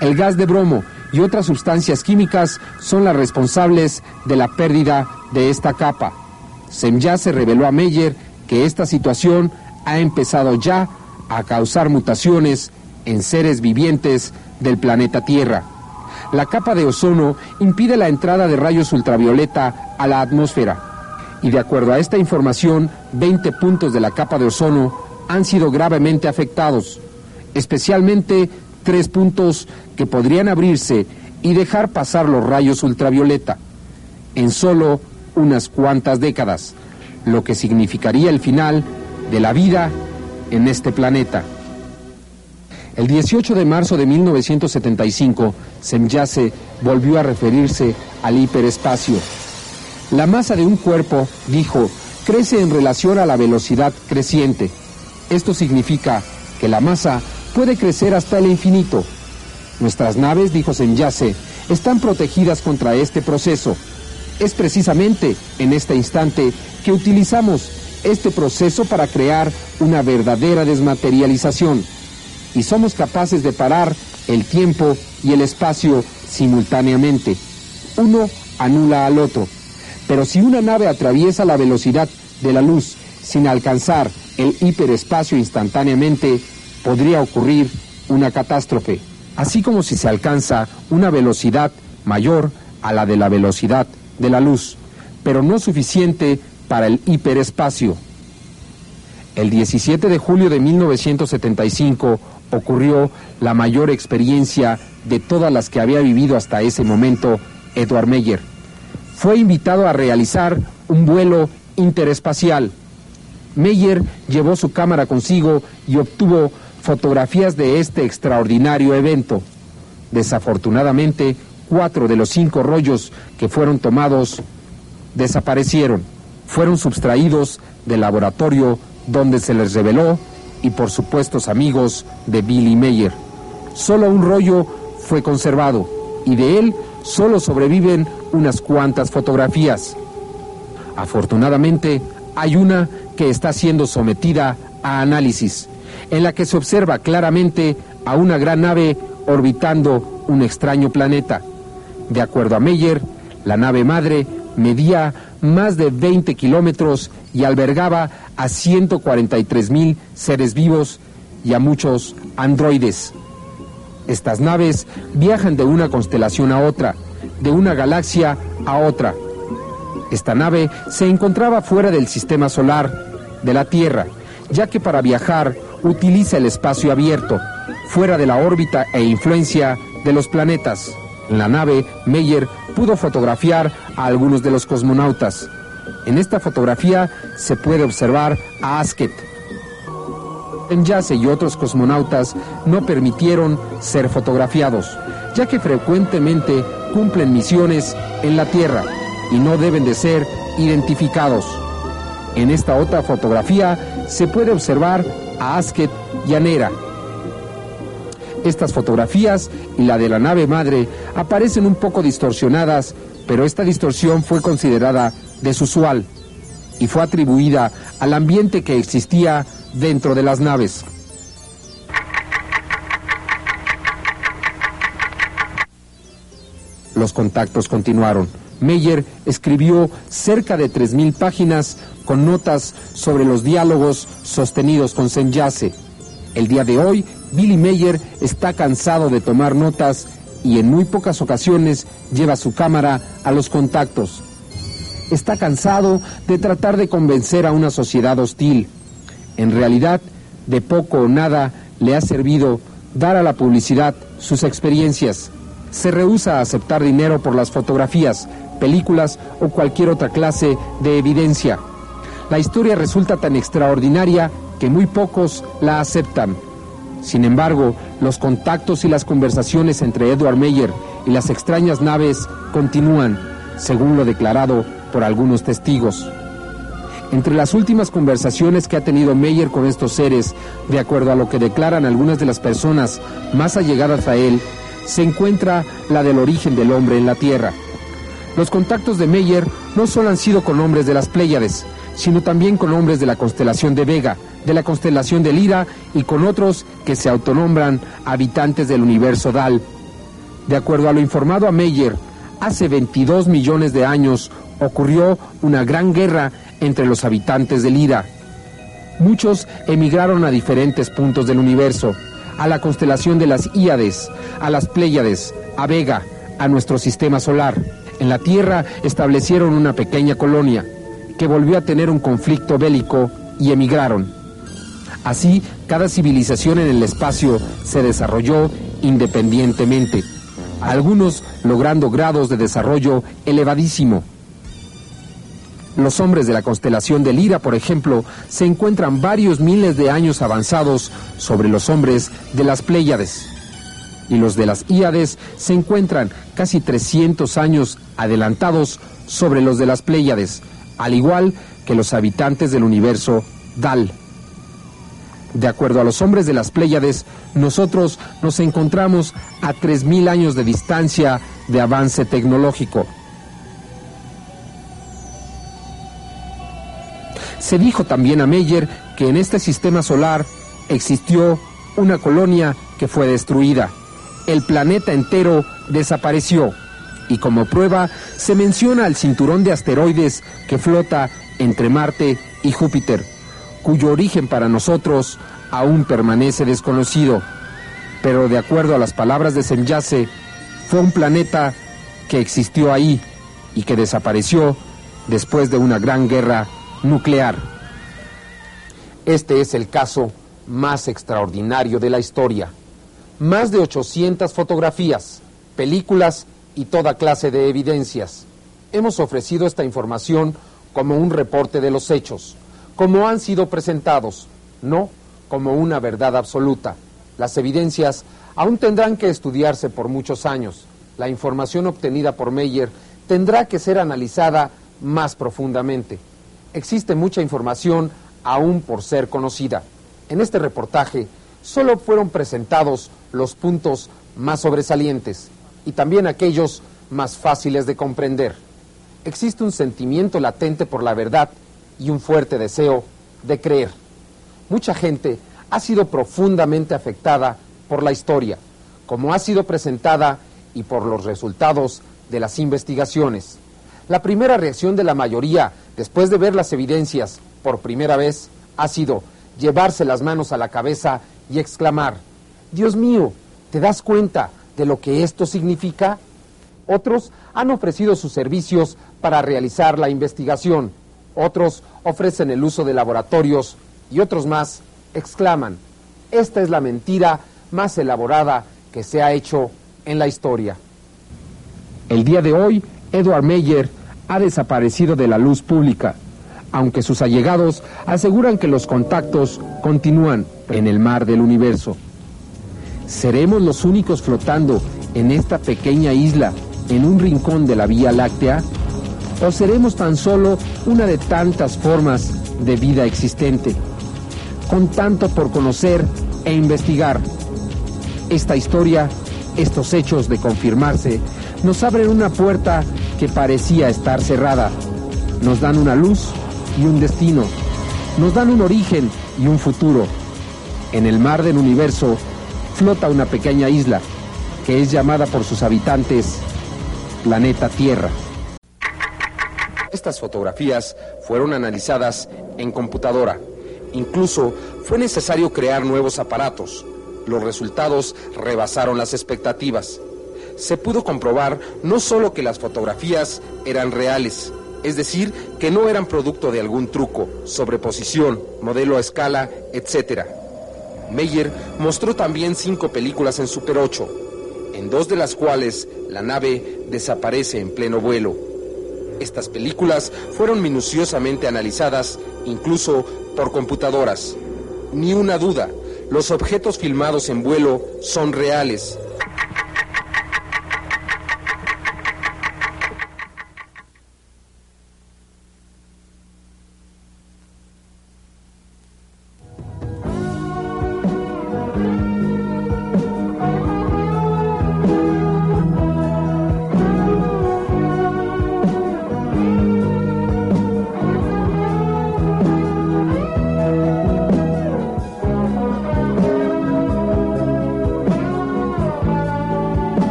Speaker 1: El gas de bromo y otras sustancias químicas son las responsables de la pérdida de esta capa. Semya se reveló a Meyer que esta situación ha empezado ya a causar mutaciones en seres vivientes del planeta Tierra. La capa de ozono impide la entrada de rayos ultravioleta a la atmósfera. Y de acuerdo a esta información, 20 puntos de la capa de ozono han sido gravemente afectados, especialmente tres puntos que podrían abrirse y dejar pasar los rayos ultravioleta en solo unas cuantas décadas, lo que significaría el final de la vida en este planeta. El 18 de marzo de 1975, Semyase volvió a referirse al hiperespacio. La masa de un cuerpo, dijo, crece en relación a la velocidad creciente. Esto significa que la masa puede crecer hasta el infinito. Nuestras naves, dijo Semyase, están protegidas contra este proceso. Es precisamente en este instante que utilizamos este proceso para crear una verdadera desmaterialización y somos capaces de parar el tiempo y el espacio simultáneamente. Uno anula al otro. Pero si una nave atraviesa la velocidad de la luz sin alcanzar el hiperespacio instantáneamente, podría ocurrir una catástrofe. Así como si se alcanza una velocidad mayor a la de la velocidad de la luz, pero no suficiente para el hiperespacio. El 17 de julio de 1975 ocurrió la mayor experiencia de todas las que había vivido hasta ese momento Edward Meyer. Fue invitado a realizar un vuelo interespacial. Meyer llevó su cámara consigo y obtuvo fotografías de este extraordinario evento. Desafortunadamente, cuatro de los cinco rollos que fueron tomados desaparecieron. Fueron sustraídos del laboratorio donde se les reveló y por supuestos amigos de Billy Mayer. Solo un rollo fue conservado y de él solo sobreviven unas cuantas fotografías. Afortunadamente, hay una que está siendo sometida a análisis, en la que se observa claramente a una gran nave orbitando un extraño planeta. De acuerdo a Meyer, la nave madre medía más de 20 kilómetros y albergaba a 143 mil seres vivos y a muchos androides. Estas naves viajan de una constelación a otra, de una galaxia a otra. Esta nave se encontraba fuera del sistema solar de la Tierra, ya que para viajar utiliza el espacio abierto, fuera de la órbita e influencia de los planetas. En la nave, Meyer pudo fotografiar a algunos de los cosmonautas. En esta fotografía se puede observar a Asket. Yase y otros cosmonautas no permitieron ser fotografiados, ya que frecuentemente cumplen misiones en la Tierra y no deben de ser identificados. En esta otra fotografía se puede observar a Asket y a Nera. Estas fotografías y la de la nave madre aparecen un poco distorsionadas, pero esta distorsión fue considerada desusual y fue atribuida al ambiente que existía dentro de las naves. Los contactos continuaron. Meyer escribió cerca de 3.000 páginas con notas sobre los diálogos sostenidos con Senyase. El día de hoy, Billy Meyer está cansado de tomar notas y en muy pocas ocasiones lleva su cámara a los contactos. Está cansado de tratar de convencer a una sociedad hostil. En realidad, de poco o nada le ha servido dar a la publicidad sus experiencias. Se rehúsa a aceptar dinero por las fotografías, películas o cualquier otra clase de evidencia. La historia resulta tan extraordinaria que muy pocos la aceptan. Sin embargo, los contactos y las conversaciones entre Edward Meyer y las extrañas naves continúan, según lo declarado por algunos testigos. Entre las últimas conversaciones que ha tenido Meyer con estos seres, de acuerdo a lo que declaran algunas de las personas más allegadas a él, se encuentra la del origen del hombre en la Tierra. Los contactos de Meyer no solo han sido con hombres de las Pléyades, sino también con hombres de la constelación de Vega, de la constelación de Lira y con otros que se autonombran habitantes del universo Dal. De acuerdo a lo informado a Meyer, hace 22 millones de años ocurrió una gran guerra entre los habitantes de Lira. Muchos emigraron a diferentes puntos del universo, a la constelación de las Íades, a las Pléyades, a Vega, a nuestro sistema solar. En la Tierra establecieron una pequeña colonia que volvió a tener un conflicto bélico y emigraron. Así, cada civilización en el espacio se desarrolló independientemente, algunos logrando grados de desarrollo elevadísimo. Los hombres de la constelación de Lira, por ejemplo, se encuentran varios miles de años avanzados sobre los hombres de las Pléyades. Y los de las Íades se encuentran casi 300 años adelantados sobre los de las Pléyades, al igual que los habitantes del universo Dal. De acuerdo a los hombres de las Pléyades, nosotros nos encontramos a 3.000 años de distancia de avance tecnológico. Se dijo también a Meyer que en este sistema solar existió una colonia que fue destruida. El planeta entero desapareció y como prueba se menciona el cinturón de asteroides que flota entre Marte y Júpiter, cuyo origen para nosotros aún permanece desconocido. Pero de acuerdo a las palabras de Semyase, fue un planeta que existió ahí y que desapareció después de una gran guerra nuclear. Este es el caso más extraordinario de la historia. Más de 800 fotografías, películas y toda clase de evidencias. Hemos ofrecido esta información como un reporte de los hechos, como han sido presentados, no como una verdad absoluta. Las evidencias aún tendrán que estudiarse por muchos años. La información obtenida por Meyer tendrá que ser analizada más profundamente existe mucha información aún por ser conocida. En este reportaje solo fueron presentados los puntos más sobresalientes y también aquellos más fáciles de comprender. Existe un sentimiento latente por la verdad y un fuerte deseo de creer. Mucha gente ha sido profundamente afectada por la historia, como ha sido presentada y por los resultados de las investigaciones. La primera reacción de la mayoría después de ver las evidencias por primera vez ha sido llevarse las manos a la cabeza y exclamar, Dios mío, ¿te das cuenta de lo que esto significa? Otros han ofrecido sus servicios para realizar la investigación, otros ofrecen el uso de laboratorios y otros más exclaman, esta es la mentira más elaborada que se ha hecho en la historia. El día de hoy, Edward Meyer ha desaparecido de la luz pública, aunque sus allegados aseguran que los contactos continúan en el mar del universo. ¿Seremos los únicos flotando en esta pequeña isla en un rincón de la Vía Láctea? ¿O seremos tan solo una de tantas formas de vida existente? Con tanto por conocer e investigar. Esta historia, estos hechos de confirmarse, nos abren una puerta que parecía estar cerrada. Nos dan una luz y un destino. Nos dan un origen y un futuro. En el mar del universo flota una pequeña isla que es llamada por sus habitantes planeta Tierra. Estas fotografías fueron analizadas en computadora. Incluso fue necesario crear nuevos aparatos. Los resultados rebasaron las expectativas. Se pudo comprobar no solo que las fotografías eran reales, es decir, que no eran producto de algún truco, sobreposición, modelo a escala, etc. Meyer mostró también cinco películas en Super 8, en dos de las cuales la nave desaparece en pleno vuelo. Estas películas fueron minuciosamente analizadas, incluso por computadoras. Ni una duda, los objetos filmados en vuelo son reales,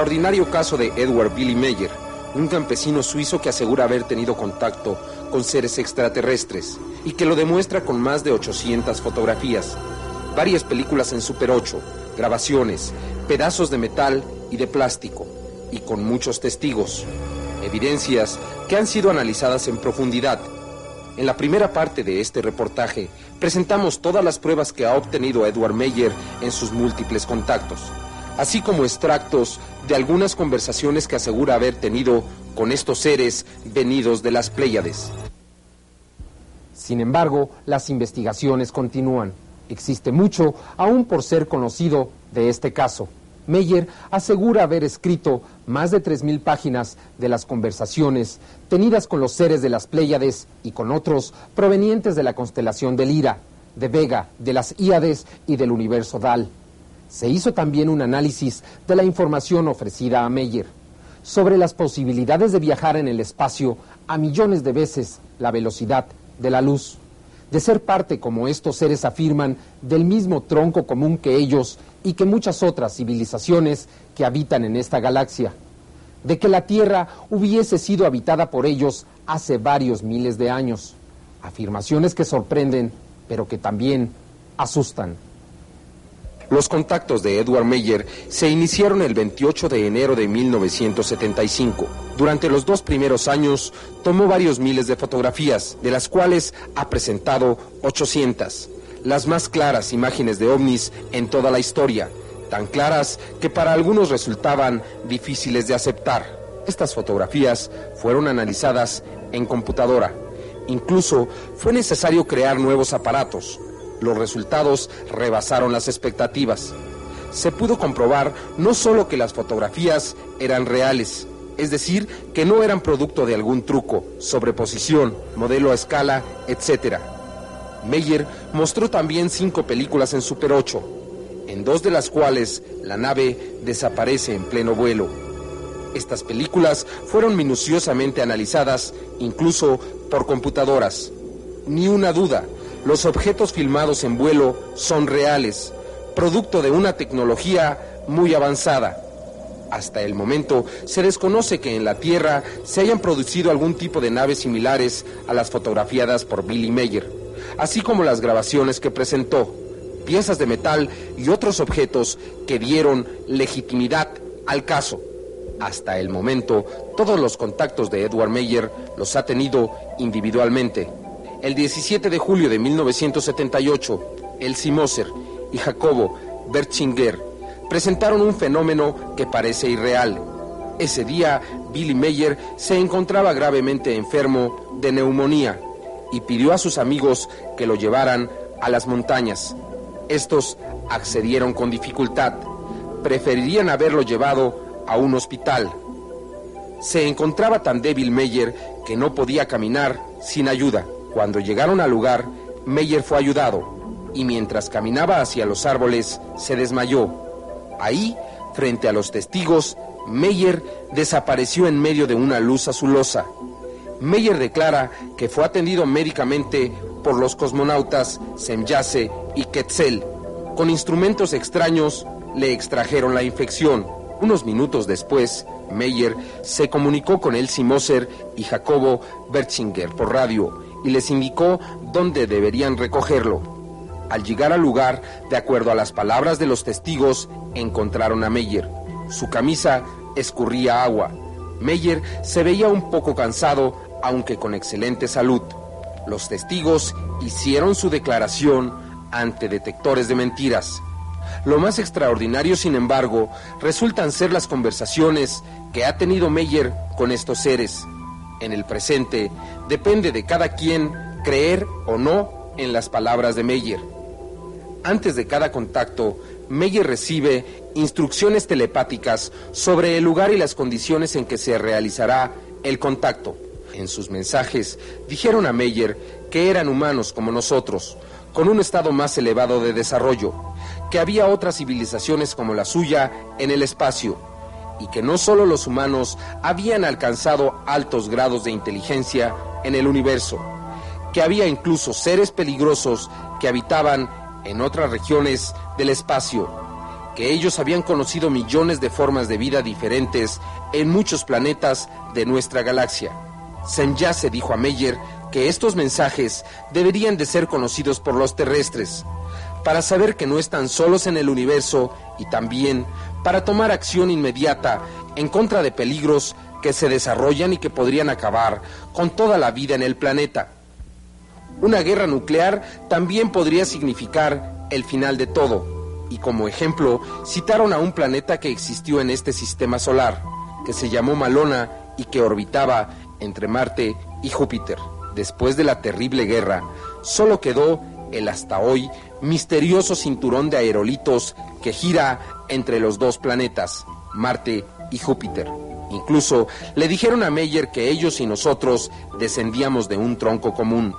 Speaker 1: extraordinario caso de Edward Billy Meyer, un campesino suizo que asegura haber tenido contacto con seres extraterrestres y que lo demuestra con más de 800 fotografías, varias películas en Super 8, grabaciones, pedazos de metal y de plástico, y con muchos testigos, evidencias que han sido analizadas en profundidad. En la primera parte de este reportaje presentamos todas las pruebas que ha obtenido Edward Meyer en sus múltiples contactos así como extractos de algunas conversaciones que asegura haber tenido con estos seres venidos de las Pléyades. Sin embargo, las investigaciones continúan. Existe mucho aún por ser conocido de este caso. Meyer asegura haber escrito más de 3.000 páginas de las conversaciones tenidas con los seres de las Pléyades y con otros provenientes de la constelación de Lira, de Vega, de las Íades y del universo Dal. Se hizo también un análisis de la información ofrecida a Meyer sobre las posibilidades de viajar en el espacio a millones de veces la velocidad de la luz, de ser parte, como estos seres afirman, del mismo tronco común que ellos y que muchas otras civilizaciones que habitan en esta galaxia, de que la Tierra hubiese sido habitada por ellos hace varios miles de años. Afirmaciones que sorprenden, pero que también asustan. Los contactos de Edward Meyer se iniciaron el 28 de enero de 1975. Durante los dos primeros años tomó varios miles de fotografías, de las cuales ha presentado 800, las más claras imágenes de ovnis en toda la historia, tan claras que para algunos resultaban difíciles de aceptar. Estas fotografías fueron analizadas en computadora. Incluso fue necesario crear nuevos aparatos, los resultados rebasaron las expectativas. Se pudo comprobar no solo que las fotografías eran reales, es decir, que no eran producto de algún truco, sobreposición, modelo a escala, etc. Meyer mostró también cinco películas en Super 8, en dos de las cuales la nave desaparece en pleno vuelo. Estas películas fueron minuciosamente analizadas, incluso por computadoras. Ni una duda, los objetos filmados en vuelo son reales, producto de una tecnología muy avanzada. Hasta el momento se desconoce que en la Tierra se hayan producido algún tipo de naves similares a las fotografiadas por Billy Meyer, así como las grabaciones que presentó, piezas de metal y otros objetos que dieron legitimidad al caso. Hasta el momento, todos los contactos de Edward Meyer los ha tenido individualmente. El 17 de julio de 1978, Elsie Moser y Jacobo Berchinger presentaron un fenómeno que parece irreal. Ese día, Billy Meyer se encontraba gravemente enfermo de neumonía y pidió a sus amigos que lo llevaran a las montañas. Estos accedieron con dificultad. Preferirían haberlo llevado a un hospital. Se encontraba tan débil Meyer que no podía caminar sin ayuda. Cuando llegaron al lugar, Meyer fue ayudado y mientras caminaba hacia los árboles se desmayó. Ahí, frente a los testigos, Meyer desapareció en medio de una luz azulosa. Meyer declara que fue atendido médicamente por los cosmonautas Semyase y Quetzal. Con instrumentos extraños le extrajeron la infección. Unos minutos después, Meyer se comunicó con Elsie Moser y Jacobo Bertzinger por radio y les indicó dónde deberían recogerlo. Al llegar al lugar, de acuerdo a las palabras de los testigos, encontraron a Meyer. Su camisa escurría agua. Meyer se veía un poco cansado, aunque con excelente salud. Los testigos hicieron su declaración ante detectores de mentiras. Lo más extraordinario, sin embargo, resultan ser las conversaciones que ha tenido Meyer con estos seres. En el presente, depende de cada quien creer o no en las palabras de Meyer. Antes de cada contacto, Meyer recibe instrucciones telepáticas sobre el lugar y las condiciones en que se realizará el contacto. En sus mensajes dijeron a Meyer que eran humanos como nosotros, con un estado más elevado de desarrollo, que había otras civilizaciones como la suya en el espacio, y que no solo los humanos habían alcanzado altos grados de inteligencia en el universo, que había incluso seres peligrosos que habitaban en otras regiones del espacio, que ellos habían conocido millones de formas de vida diferentes en muchos planetas de nuestra galaxia. se dijo a Meyer que estos mensajes deberían de ser conocidos por los terrestres, para saber que no están solos en el universo y también para tomar acción inmediata en contra de peligros que se desarrollan y que podrían acabar con toda la vida en el planeta. Una guerra nuclear también podría significar el final de todo, y como ejemplo citaron a un planeta que existió en este sistema solar, que se llamó Malona y que orbitaba entre Marte y Júpiter. Después de la terrible guerra, solo quedó el hasta hoy misterioso cinturón de aerolitos que gira entre los dos planetas, Marte y Júpiter. Incluso le dijeron a Meyer que ellos y nosotros descendíamos de un tronco común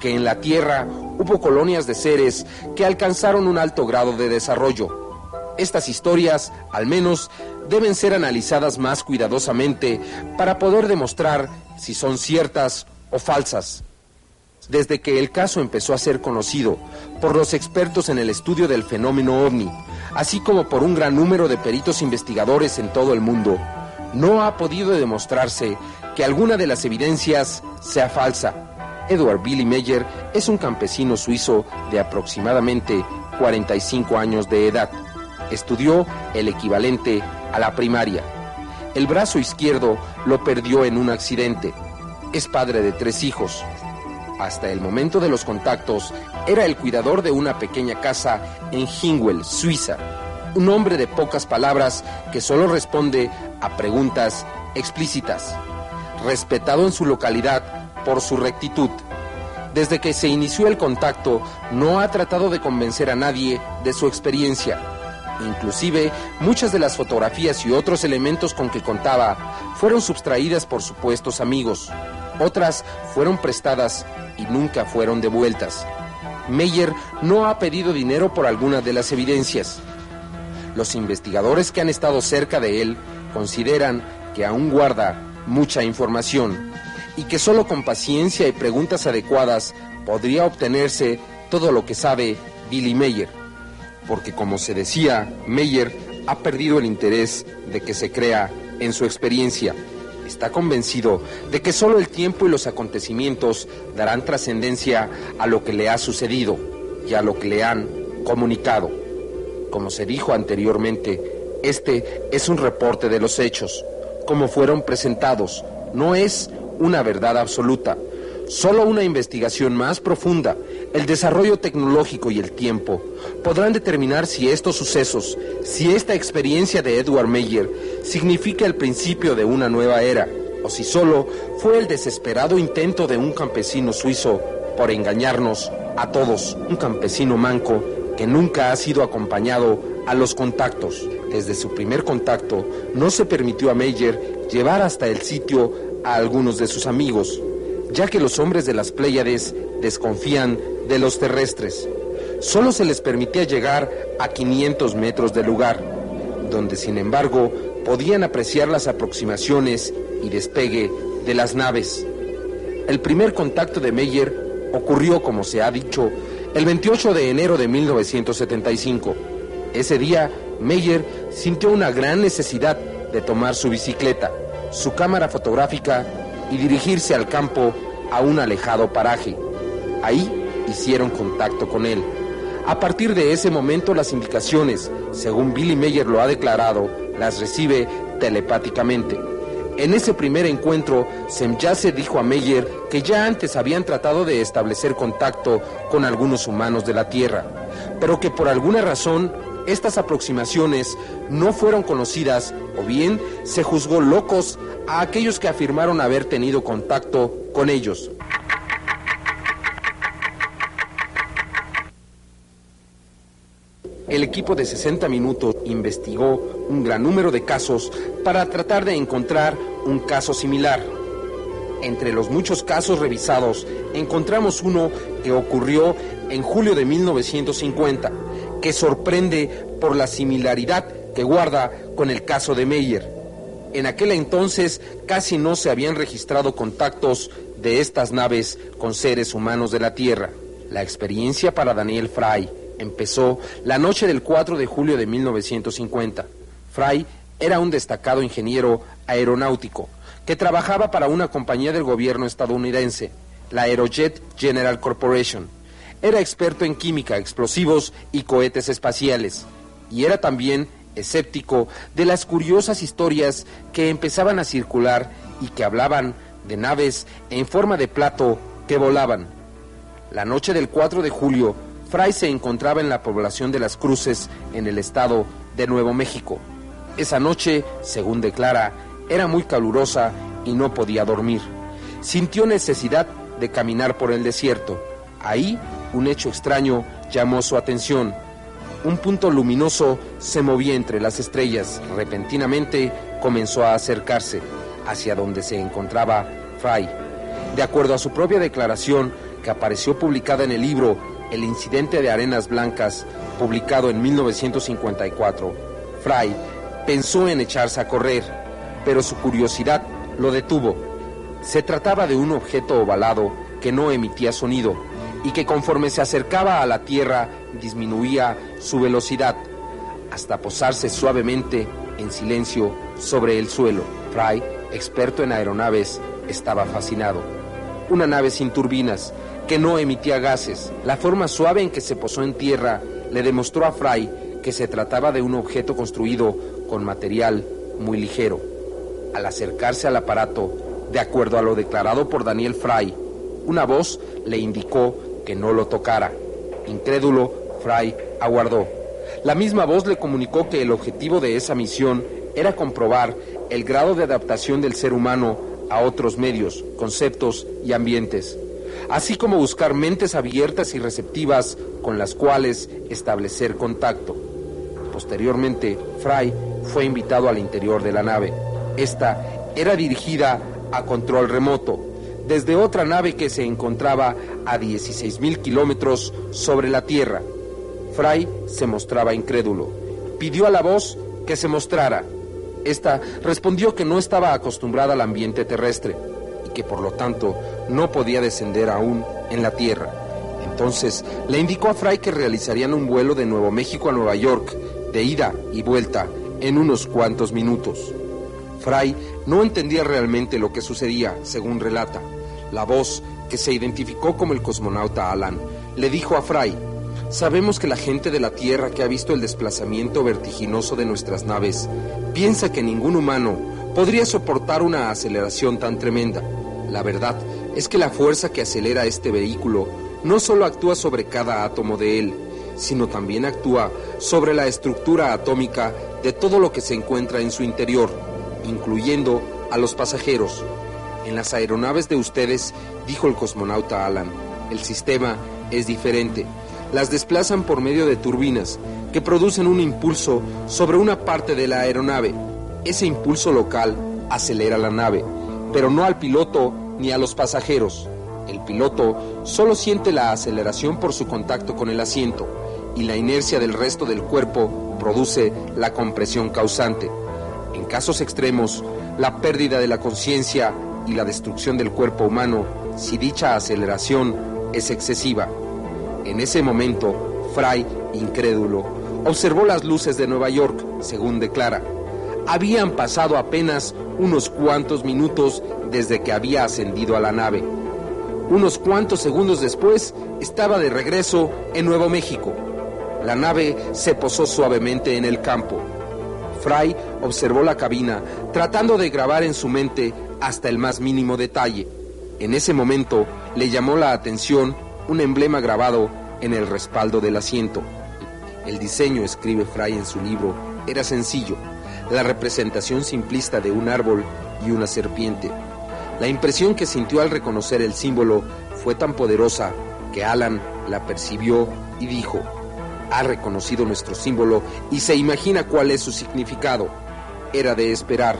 Speaker 1: que en la Tierra hubo colonias de seres que alcanzaron un alto grado de desarrollo. Estas historias, al menos, deben ser analizadas más cuidadosamente para poder demostrar si son ciertas o falsas. Desde que el caso empezó a ser conocido por los expertos en el estudio del fenómeno ovni, así como por un gran número de peritos investigadores en todo el mundo, no ha podido demostrarse que alguna de las evidencias sea falsa Edward Billy Meyer es un campesino suizo de aproximadamente 45 años de edad. Estudió el equivalente a la primaria. El brazo izquierdo lo perdió en un accidente. Es padre de tres hijos. Hasta el momento de los contactos, era el cuidador de una pequeña casa en Hingwell, Suiza. Un hombre de pocas palabras que solo responde a preguntas explícitas. Respetado en su localidad, por su rectitud. Desde que se inició el contacto, no ha tratado de convencer a nadie de su experiencia. Inclusive, muchas de las fotografías y otros elementos con que contaba fueron sustraídas por supuestos amigos. Otras fueron prestadas y nunca fueron devueltas. Meyer no ha pedido dinero por alguna de las evidencias. Los investigadores que han estado cerca de él consideran que aún guarda mucha información y que solo con paciencia y preguntas adecuadas podría obtenerse todo lo que sabe Billy Mayer. Porque como se decía, Mayer ha perdido el interés de que se crea en su experiencia. Está convencido de que solo el tiempo y los acontecimientos darán trascendencia a lo que le ha sucedido y a lo que le han comunicado. Como se dijo anteriormente, este es un reporte de los hechos, como fueron presentados, no es una verdad absoluta. Solo una investigación más profunda, el desarrollo tecnológico y el tiempo podrán determinar si estos sucesos, si esta experiencia de Edward Meyer significa el principio de una nueva era, o si solo fue el desesperado intento de un campesino suizo por engañarnos a todos, un campesino manco que nunca ha sido acompañado a los contactos. Desde su primer contacto, no se permitió a Meyer llevar hasta el sitio a algunos de sus amigos, ya que los hombres de las Pléyades desconfían de los terrestres. Solo se les permitía llegar a 500 metros del lugar, donde sin embargo podían apreciar las aproximaciones y despegue de las naves. El primer contacto de Meyer ocurrió, como se ha dicho, el 28 de enero de 1975. Ese día, Meyer sintió una gran necesidad de tomar su bicicleta, su cámara fotográfica y dirigirse al campo a un alejado paraje. Ahí hicieron contacto con él. A partir de ese momento las indicaciones, según Billy Meyer lo ha declarado, las recibe telepáticamente. En ese primer encuentro, Semyase dijo a Meyer que ya antes habían tratado de establecer contacto con algunos humanos de la Tierra, pero que por alguna razón estas aproximaciones no fueron conocidas o bien se juzgó locos a aquellos que afirmaron haber tenido contacto con ellos. El equipo de 60 minutos investigó un gran número de casos para tratar de encontrar un caso similar. Entre los muchos casos revisados, encontramos uno que ocurrió en julio de 1950, que sorprende por la similaridad que guarda con el caso de Meyer. En aquel entonces casi no se habían registrado contactos de estas naves con seres humanos de la Tierra. La experiencia para Daniel Fry empezó la noche del 4 de julio de 1950. Fry era un destacado ingeniero aeronáutico que trabajaba para una compañía del gobierno estadounidense, la Aerojet General Corporation. Era experto en química, explosivos y cohetes espaciales, y era también escéptico de las curiosas historias que empezaban a circular y que hablaban de naves en forma de plato que volaban. La noche del 4 de julio, Fry se encontraba en la población de Las Cruces, en el estado de Nuevo México. Esa noche, según declara, era muy calurosa y no podía dormir. Sintió necesidad de caminar por el desierto. Ahí, un hecho extraño llamó su atención. Un punto luminoso se movía entre las estrellas. Repentinamente comenzó a acercarse hacia donde se encontraba Fry. De acuerdo a su propia declaración, que apareció publicada en el libro el incidente de Arenas Blancas, publicado en 1954, Fry pensó en echarse a correr, pero su curiosidad lo detuvo. Se trataba de un objeto ovalado que no emitía sonido y que conforme se acercaba a la Tierra disminuía su velocidad hasta posarse suavemente en silencio sobre el suelo. Fry, experto en aeronaves, estaba fascinado. Una nave sin turbinas, que no emitía gases. La forma suave en que se posó en tierra le demostró a Fry que se trataba de un objeto construido con material muy ligero. Al acercarse al aparato, de acuerdo a lo declarado por Daniel Fry, una voz le indicó que no lo tocara. Incrédulo, Fry aguardó. La misma voz le comunicó que el objetivo de esa misión era comprobar el grado de adaptación del ser humano a otros medios, conceptos y ambientes así como buscar mentes abiertas y receptivas con las cuales establecer contacto. Posteriormente, Fry fue invitado al interior de la nave. Esta era dirigida a control remoto, desde otra nave que se encontraba a 16.000 kilómetros sobre la Tierra. Fry se mostraba incrédulo. Pidió a la voz que se mostrara. Esta respondió que no estaba acostumbrada al ambiente terrestre que por lo tanto no podía descender aún en la tierra. Entonces le indicó a Fry que realizarían un vuelo de Nuevo México a Nueva York, de ida y vuelta, en unos cuantos minutos. Fry no entendía realmente lo que sucedía, según relata. La voz, que se identificó como el cosmonauta Alan, le dijo a Fry, Sabemos que la gente de la Tierra que ha visto el desplazamiento vertiginoso de nuestras naves piensa que ningún humano podría soportar una aceleración tan tremenda. La verdad es que la fuerza que acelera este vehículo no solo actúa sobre cada átomo de él, sino también actúa sobre la estructura atómica de todo lo que se encuentra en su interior, incluyendo a los pasajeros. En las aeronaves de ustedes, dijo el cosmonauta Alan, el sistema es diferente. las desplazan por medio de turbinas que producen un impulso sobre una parte de la aeronave. Ese impulso local acelera la nave, pero no al piloto ni a los pasajeros. El piloto solo siente la aceleración por su contacto con el asiento y la inercia del resto del cuerpo produce la compresión causante. En casos extremos, la pérdida de la conciencia y la destrucción del cuerpo humano si dicha aceleración es excesiva. En ese momento, Fry, incrédulo, observó las luces de Nueva York, según declara. Habían pasado apenas unos cuantos minutos desde que había ascendido a la nave. Unos cuantos segundos después estaba de regreso en Nuevo México. La nave se posó suavemente en el campo. Fry observó la cabina, tratando de grabar en su mente hasta el más mínimo detalle. En ese momento le llamó la atención un emblema grabado en el respaldo del asiento. El diseño, escribe Fry en su libro, era sencillo, la representación simplista de un árbol y una serpiente. La impresión que sintió al reconocer el símbolo fue tan poderosa que Alan la percibió y dijo, ha reconocido nuestro símbolo y se imagina cuál es su significado. Era de esperar.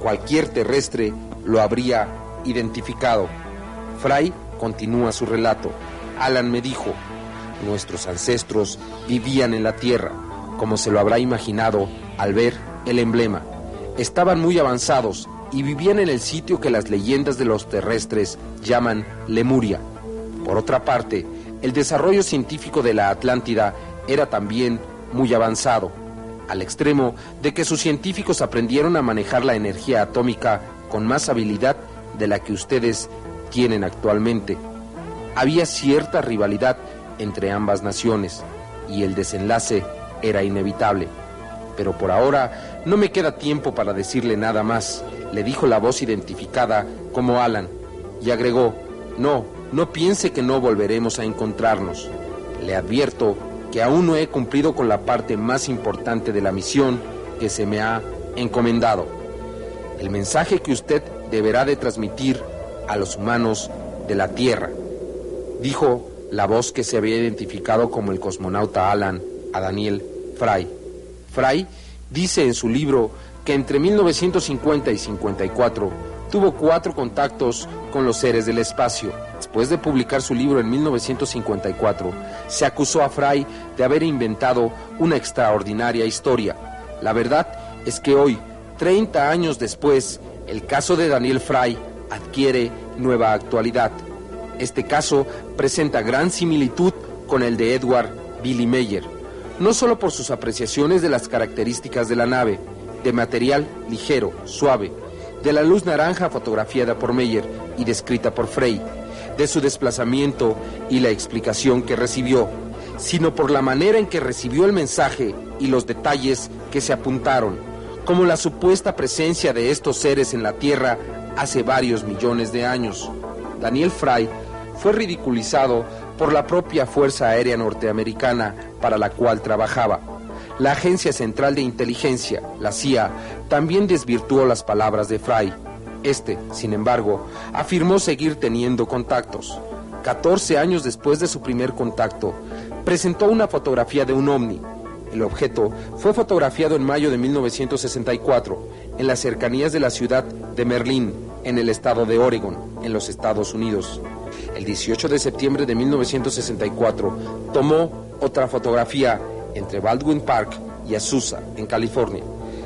Speaker 1: Cualquier terrestre lo habría identificado. Fry continúa su relato. Alan me dijo, nuestros ancestros vivían en la Tierra, como se lo habrá imaginado al ver el emblema. Estaban muy avanzados y vivían en el sitio que las leyendas de los terrestres llaman Lemuria. Por otra parte, el desarrollo científico de la Atlántida era también muy avanzado, al extremo de que sus científicos aprendieron a manejar la energía atómica con más habilidad de la que ustedes tienen actualmente. Había cierta rivalidad entre ambas naciones y el desenlace era inevitable. Pero por ahora no me queda tiempo para decirle nada más, le dijo la voz identificada como Alan, y agregó, no, no piense que no volveremos a encontrarnos. Le advierto que aún no he cumplido con la parte más importante de la misión que se me ha encomendado. El mensaje que usted deberá de transmitir a los humanos de la Tierra, dijo la voz que se había identificado como el cosmonauta Alan a Daniel Fry. Fry dice en su libro que entre 1950 y 54 tuvo cuatro contactos con los seres del espacio. Después de publicar su libro en 1954, se acusó a Fry de haber inventado una extraordinaria historia. La verdad es que hoy, 30 años después, el caso de Daniel Fry adquiere nueva actualidad. Este caso presenta gran similitud con el de Edward Billy Meyer, no solo por sus apreciaciones de las características de la nave, de material ligero, suave, de la luz naranja fotografiada por Meyer y descrita por Frey, de su desplazamiento y la explicación que recibió, sino por la manera en que recibió el mensaje y los detalles que se apuntaron, como la supuesta presencia de estos seres en la Tierra hace varios millones de años. Daniel Fry fue ridiculizado por la propia Fuerza Aérea Norteamericana para la cual trabajaba la Agencia Central de Inteligencia, la CIA, también desvirtuó las palabras de Fry. Este, sin embargo, afirmó seguir teniendo contactos. 14 años después de su primer contacto, presentó una fotografía de un ovni. El objeto fue fotografiado en mayo de 1964 en las cercanías de la ciudad de Merlín, en el estado de Oregon, en los Estados Unidos. El 18 de septiembre de 1964 tomó otra fotografía entre Baldwin Park y Azusa, en California.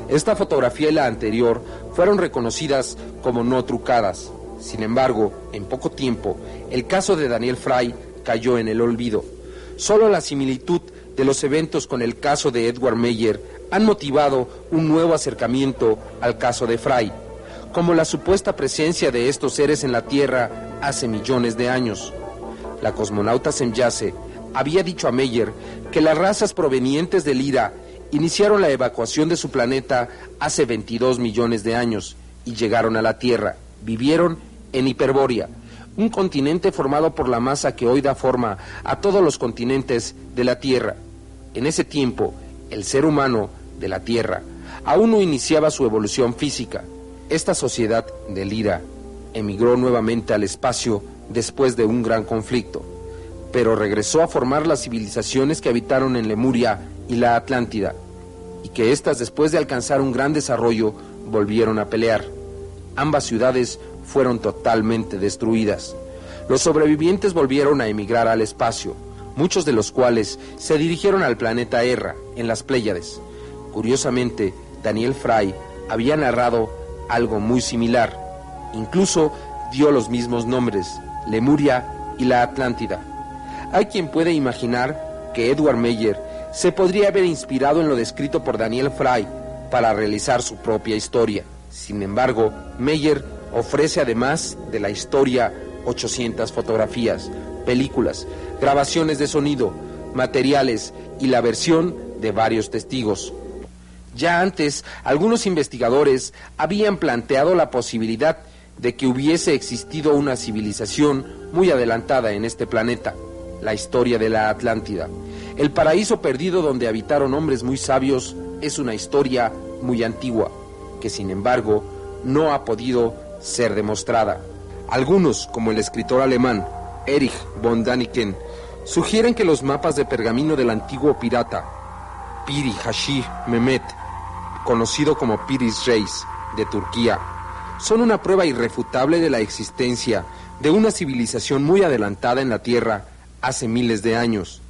Speaker 1: Esta fotografía y la anterior fueron reconocidas como no trucadas. Sin embargo, en poco tiempo, el caso de Daniel Fry cayó en el olvido. Solo la similitud de los eventos con el caso de Edward Meyer han motivado un nuevo acercamiento al caso de Fry, como la supuesta presencia de estos seres en la Tierra hace millones de años. La cosmonauta Semyase había dicho a Meyer que las razas provenientes del Ira iniciaron la evacuación de su planeta hace 22 millones de años y llegaron a la Tierra. Vivieron en Hiperbórea, un continente formado por la masa que hoy da forma a todos los continentes de la Tierra. En ese tiempo, el ser humano de la Tierra aún no iniciaba su evolución física. Esta sociedad del Ira emigró nuevamente al espacio después de un gran conflicto. pero regresó a formar las civilizaciones que habitaron en Lemuria y la Atlántida, y que éstas después de alcanzar un gran desarrollo volvieron a pelear. Ambas ciudades fueron totalmente destruidas. Los sobrevivientes volvieron a emigrar al espacio, muchos de los cuales se dirigieron al planeta Erra, en las Pléyades. Curiosamente, Daniel Fry había narrado algo muy similar. Incluso dio los mismos nombres, Lemuria y la Atlántida. Hay quien puede imaginar que Edward Meyer se podría haber inspirado en lo descrito por Daniel Fry para realizar su propia historia. Sin embargo, Meyer ofrece además de la historia 800 fotografías, películas, grabaciones de sonido, materiales y la versión de varios testigos. Ya antes, algunos investigadores habían planteado la posibilidad de que hubiese existido una civilización muy adelantada en este planeta, la historia de la Atlántida. El paraíso perdido donde habitaron hombres muy sabios es una historia muy antigua, que sin embargo no ha podido ser demostrada. Algunos, como el escritor alemán Erich von Daniken, sugieren que los mapas de pergamino del antiguo pirata Piri Hashi Mehmet, conocido como Piris Reis de Turquía, son una prueba irrefutable de la existencia de una civilización muy adelantada en la Tierra hace miles de años.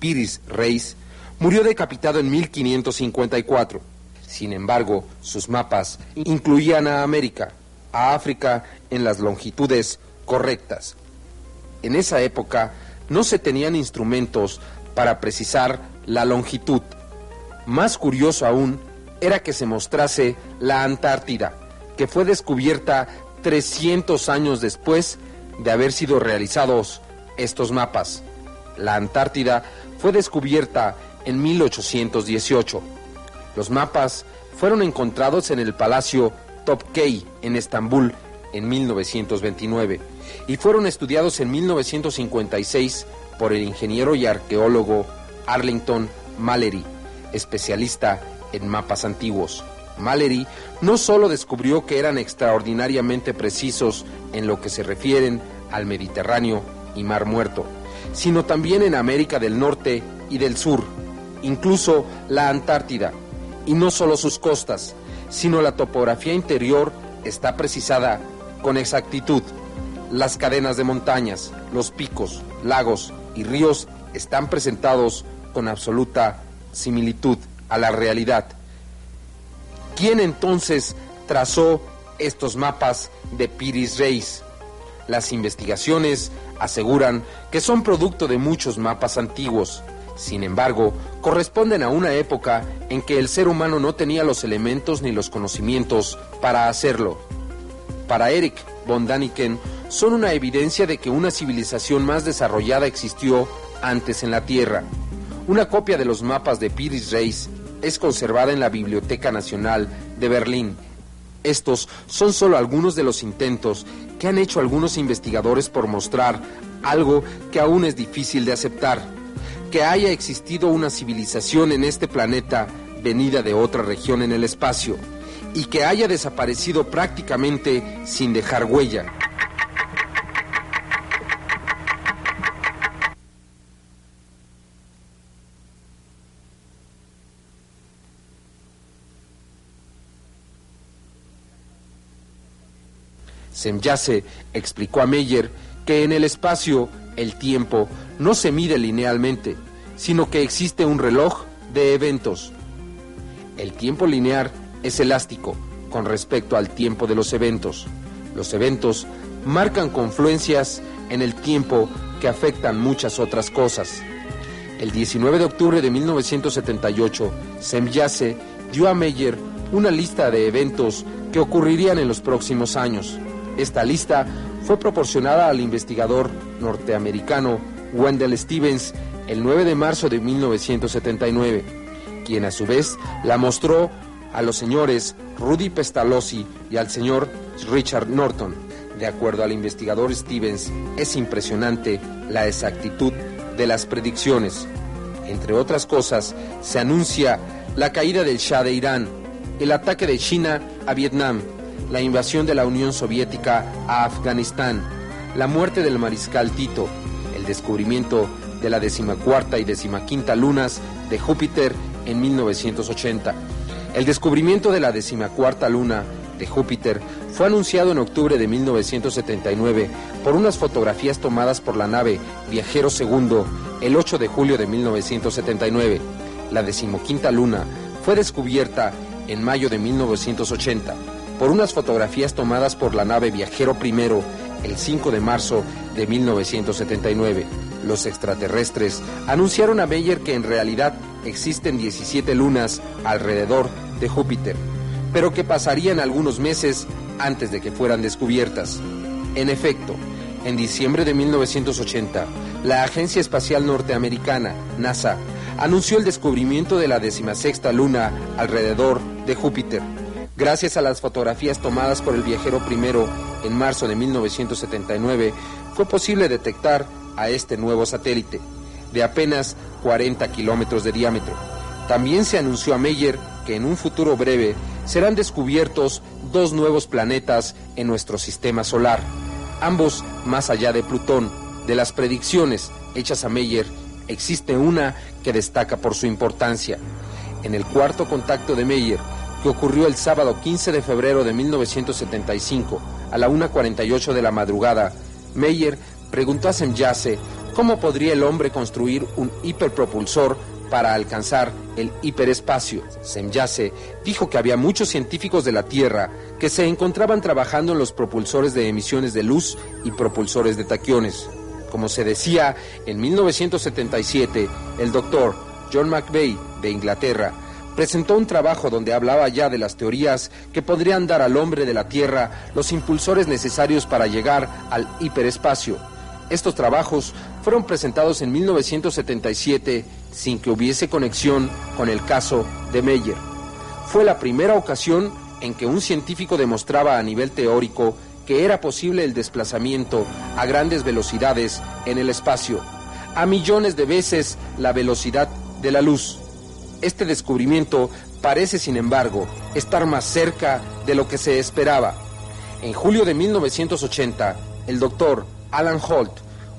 Speaker 1: Piris Reis murió decapitado en 1554. Sin embargo, sus mapas incluían a América, a África en las longitudes correctas. En esa época no se tenían instrumentos para precisar la longitud. Más curioso aún era que se mostrase la Antártida, que fue descubierta 300 años después de haber sido realizados estos mapas. La Antártida fue descubierta en 1818. Los mapas fueron encontrados en el Palacio Topkapı en Estambul en 1929 y fueron estudiados en 1956 por el ingeniero y arqueólogo Arlington Mallory, especialista en mapas antiguos. Mallory no solo descubrió que eran extraordinariamente precisos en lo que se refieren al Mediterráneo y Mar Muerto, sino también en América del Norte y del Sur, incluso la Antártida, y no solo sus costas, sino la topografía interior está precisada con exactitud. Las cadenas de montañas, los picos, lagos y ríos están presentados con absoluta similitud a la realidad. ¿Quién entonces trazó estos mapas de Piris Reis? Las investigaciones aseguran que son producto de muchos mapas antiguos. Sin embargo, corresponden a una época en que el ser humano no tenía los elementos ni los conocimientos para hacerlo. Para Eric von Daniken, son una evidencia de que una civilización más desarrollada existió antes en la Tierra. Una copia de los mapas de Piris Reis es conservada en la Biblioteca Nacional de Berlín. Estos son solo algunos de los intentos que han hecho algunos investigadores por mostrar algo que aún es difícil de aceptar, que haya existido una civilización en este planeta venida de otra región en el espacio y que haya desaparecido prácticamente sin dejar huella. Semyase explicó a Meyer que en el espacio el tiempo no se mide linealmente, sino que existe un reloj de eventos. El tiempo lineal es elástico con respecto al tiempo de los eventos. Los eventos marcan confluencias en el tiempo que afectan muchas otras cosas. El 19 de octubre de 1978, Semyase dio a Meyer una lista de eventos que ocurrirían en los próximos años. Esta lista fue proporcionada al investigador norteamericano Wendell Stevens el 9 de marzo de 1979, quien a su vez la mostró a los señores Rudy Pestalozzi y al señor Richard Norton. De acuerdo al investigador Stevens, es impresionante la exactitud de las predicciones. Entre otras cosas, se anuncia la caída del Shah de Irán, el ataque de China a Vietnam, la invasión de la Unión Soviética a Afganistán, la muerte del mariscal Tito, el descubrimiento de la decimacuarta y decimaquinta lunas de Júpiter en 1980. El descubrimiento de la decimacuarta luna de Júpiter fue anunciado en octubre de 1979 por unas fotografías tomadas por la nave Viajero II el 8 de julio de 1979. La decimoquinta luna fue descubierta en mayo de 1980 por unas fotografías tomadas por la nave Viajero I el 5 de marzo de 1979. Los extraterrestres anunciaron a Meyer que en realidad existen 17 lunas alrededor de Júpiter, pero que pasarían algunos meses antes de que fueran descubiertas. En efecto, en diciembre de 1980, la Agencia Espacial Norteamericana, NASA, anunció el descubrimiento de la decimasexta luna alrededor de Júpiter. Gracias a las fotografías tomadas por el viajero primero en marzo de 1979, fue posible detectar a este nuevo satélite, de apenas 40 kilómetros de diámetro. También se anunció a Meyer que en un futuro breve serán descubiertos dos nuevos planetas en nuestro sistema solar, ambos más allá de Plutón. De las predicciones hechas a Meyer, existe una que destaca por su importancia. En el cuarto contacto de Meyer, que ocurrió el sábado 15 de febrero de 1975 a la 1.48 de la madrugada, Meyer preguntó a Semyase cómo podría el hombre construir un hiperpropulsor para alcanzar el hiperespacio. Semyase dijo que había muchos científicos de la Tierra que se encontraban trabajando en los propulsores de emisiones de luz y propulsores de taquiones. Como se decía, en 1977, el doctor John McVeigh de Inglaterra presentó un trabajo donde hablaba ya de las teorías que podrían dar al hombre de la Tierra los impulsores necesarios para llegar al hiperespacio. Estos trabajos fueron presentados en 1977 sin que hubiese conexión con el caso de Meyer. Fue la primera ocasión en que un científico demostraba a nivel teórico que era posible el desplazamiento a grandes velocidades en el espacio, a millones de veces la velocidad de la luz. Este descubrimiento parece, sin embargo, estar más cerca de lo que se esperaba. En julio de 1980, el doctor Alan Holt,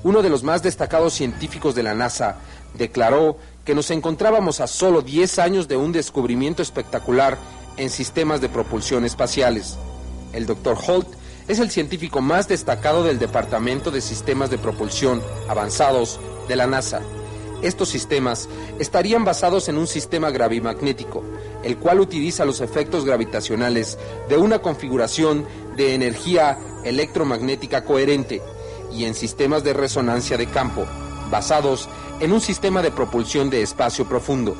Speaker 1: uno de los más destacados científicos de la NASA, declaró que nos encontrábamos a solo 10 años de un descubrimiento espectacular en sistemas de propulsión espaciales. El doctor Holt es el científico más destacado del Departamento de Sistemas de Propulsión Avanzados de la NASA. Estos sistemas estarían basados en un sistema gravimagnético, el cual utiliza los efectos gravitacionales de una configuración de energía electromagnética coherente y en sistemas de resonancia de campo, basados en un sistema de propulsión de espacio profundo.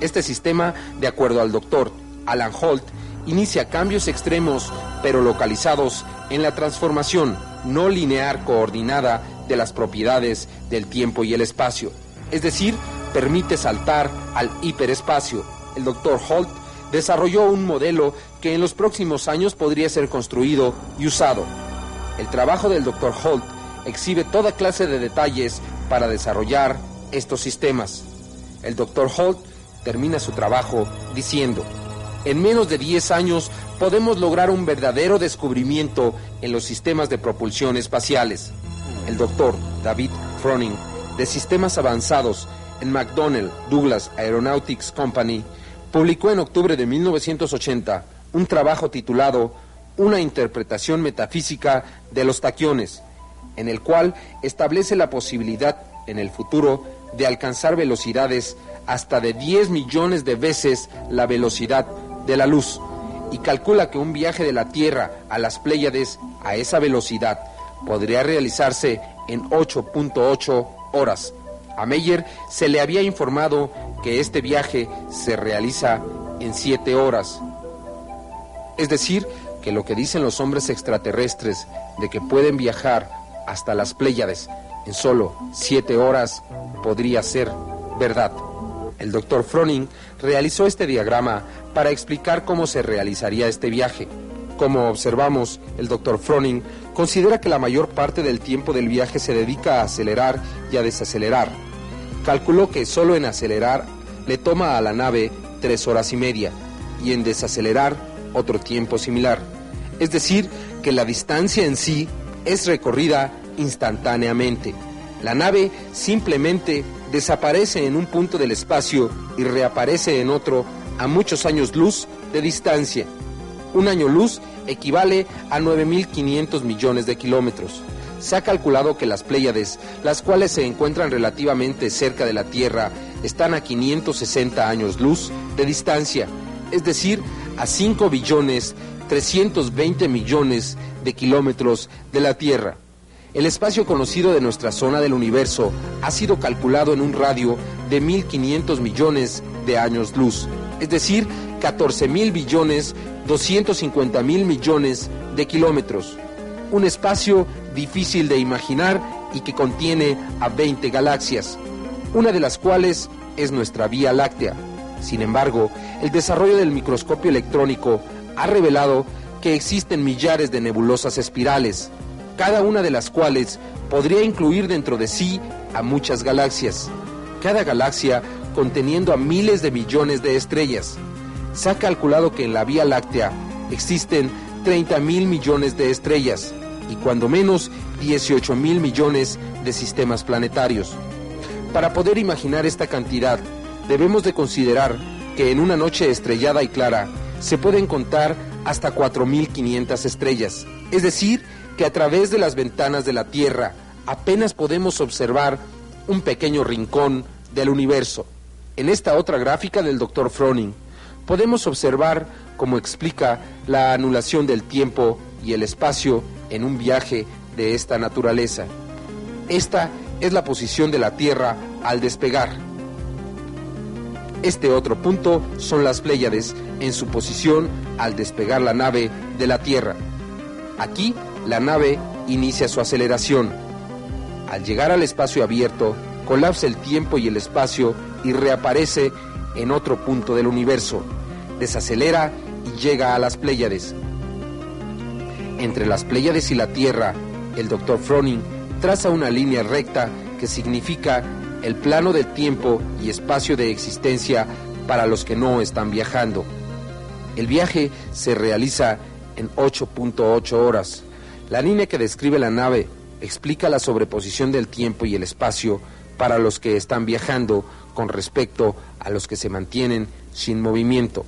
Speaker 1: Este sistema, de acuerdo al doctor Alan Holt, inicia cambios extremos pero localizados en la transformación no lineal coordinada de las propiedades del tiempo y el espacio. Es decir, permite saltar al hiperespacio. El doctor Holt desarrolló un modelo que en los próximos años podría ser construido y usado. El trabajo del doctor Holt exhibe toda clase de detalles para desarrollar estos sistemas. El doctor Holt termina su trabajo diciendo, en menos de 10 años podemos lograr un verdadero descubrimiento en los sistemas de propulsión espaciales. El doctor David Froning, de Sistemas Avanzados en McDonnell Douglas Aeronautics Company, publicó en octubre de 1980 un trabajo titulado Una interpretación metafísica de los taquiones, en el cual establece la posibilidad en el futuro de alcanzar velocidades hasta de 10 millones de veces la velocidad de la luz y calcula que un viaje de la Tierra a las Pléyades a esa velocidad podría realizarse en 8.8 horas. A Meyer se le había informado que este viaje se realiza en 7 horas. Es decir, que lo que dicen los hombres extraterrestres de que pueden viajar hasta las Pléyades en solo 7 horas podría ser verdad. El doctor Froning realizó este diagrama para explicar cómo se realizaría este viaje. Como observamos, el doctor Froning considera que la mayor parte del tiempo del viaje se dedica a acelerar y a desacelerar. Calculó que solo en acelerar le toma a la nave tres horas y media y en desacelerar otro tiempo similar. Es decir, que la distancia en sí es recorrida instantáneamente. La nave simplemente desaparece en un punto del espacio y reaparece en otro a muchos años luz de distancia. Un año luz equivale a 9.500 millones de kilómetros. Se ha calculado que las Pléyades, las cuales se encuentran relativamente cerca de la Tierra, están a 560 años luz de distancia, es decir, a 5 billones 320 millones de kilómetros de la Tierra. El espacio conocido de nuestra zona del universo ha sido calculado en un radio de 1.500 millones de años luz, es decir, 14 mil billones 250 mil millones de kilómetros. Un espacio difícil de imaginar y que contiene a 20 galaxias, una de las cuales es nuestra Vía Láctea. Sin embargo, el desarrollo del microscopio electrónico ha revelado que existen millares de nebulosas espirales, cada una de las cuales podría incluir dentro de sí a muchas galaxias, cada galaxia conteniendo a miles de millones de estrellas. Se ha calculado que en la Vía Láctea existen 30 mil millones de estrellas y cuando menos 18 mil millones de sistemas planetarios. Para poder imaginar esta cantidad, debemos de considerar que en una noche estrellada y clara se pueden contar hasta 4.500 estrellas. Es decir, que a través de las ventanas de la Tierra apenas podemos observar un pequeño rincón del universo. En esta otra gráfica del Dr. Froning podemos observar cómo explica la anulación del tiempo y el espacio en un viaje de esta naturaleza. Esta es la posición de la Tierra al despegar. Este otro punto son las Pléyades en su posición al despegar la nave de la Tierra. Aquí la nave inicia su aceleración. Al llegar al espacio abierto, colapsa el tiempo y el espacio y reaparece en otro punto del universo. Desacelera y llega a las Pléyades. Entre las Pléyades y la Tierra, el Dr. Froning traza una línea recta que significa el plano del tiempo y espacio de existencia para los que no están viajando. El viaje se realiza en 8.8 horas. La línea que describe la nave explica la sobreposición del tiempo y el espacio para los que están viajando con respecto a los que se mantienen sin movimiento.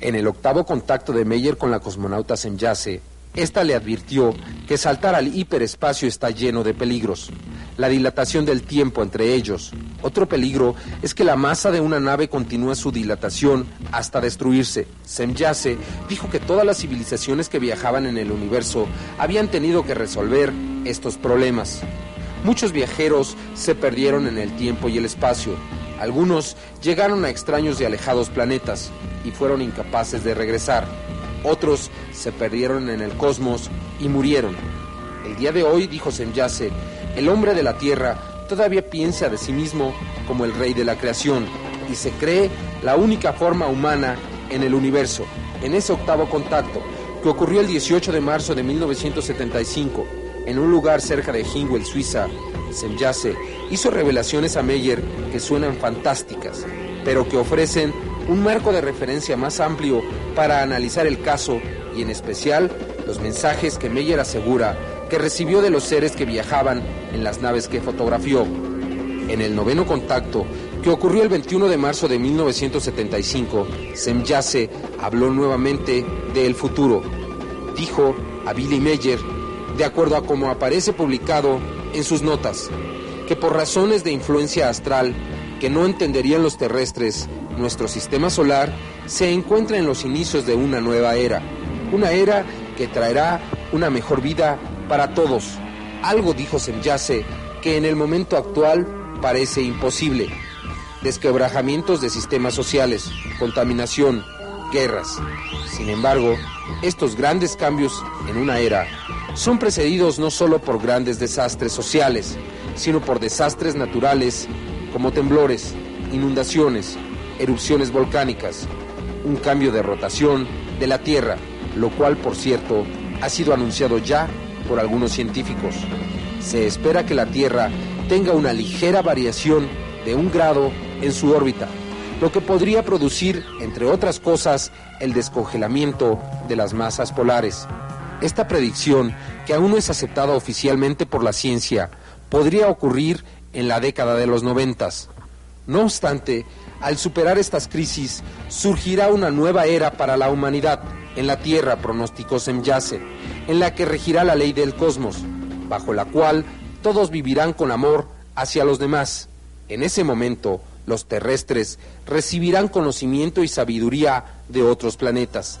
Speaker 1: En el octavo contacto de Meyer con la cosmonauta Semyase, esta le advirtió que saltar al hiperespacio está lleno de peligros. La dilatación del tiempo entre ellos. Otro peligro es que la masa de una nave continúa su dilatación hasta destruirse. Semyase dijo que todas las civilizaciones que viajaban en el universo habían tenido que resolver estos problemas. Muchos viajeros se perdieron en el tiempo y el espacio. Algunos llegaron a extraños y alejados planetas y fueron incapaces de regresar. Otros se perdieron en el cosmos y murieron. El día de hoy, dijo Semyase, el hombre de la Tierra todavía piensa de sí mismo como el rey de la creación y se cree la única forma humana en el universo. En ese octavo contacto, que ocurrió el 18 de marzo de 1975, en un lugar cerca de Hingwell, Suiza, Semyase hizo revelaciones a Meyer que suenan fantásticas, pero que ofrecen un marco de referencia más amplio para analizar el caso y en especial los mensajes que Meyer asegura que recibió de los seres que viajaban en las naves que fotografió. En el noveno contacto, que ocurrió el 21 de marzo de 1975, Semyase habló nuevamente del futuro. Dijo a Billy Meyer, de acuerdo a como aparece publicado en sus notas, que por razones de influencia astral que no entenderían los terrestres, nuestro sistema solar se encuentra en los inicios de una nueva era, una era que traerá una mejor vida para todos. Algo dijo Semyase que en el momento actual parece imposible. Desquebrajamientos de sistemas sociales, contaminación, guerras. Sin embargo, estos grandes cambios en una era son precedidos no solo por grandes desastres sociales, sino por desastres naturales como temblores, inundaciones, erupciones volcánicas, un cambio de rotación de la Tierra, lo cual, por cierto, ha sido anunciado ya por algunos científicos. Se espera que la Tierra tenga una ligera variación de un grado en su órbita, lo que podría producir, entre otras cosas, el descongelamiento de las masas polares. Esta predicción, que aún no es aceptada oficialmente por la ciencia, podría ocurrir en la década de los noventas. No obstante, al superar estas crisis, surgirá una nueva era para la humanidad en la Tierra, pronosticó Semyase, en la que regirá la ley del cosmos, bajo la cual todos vivirán con amor hacia los demás. En ese momento, los terrestres recibirán conocimiento y sabiduría de otros planetas.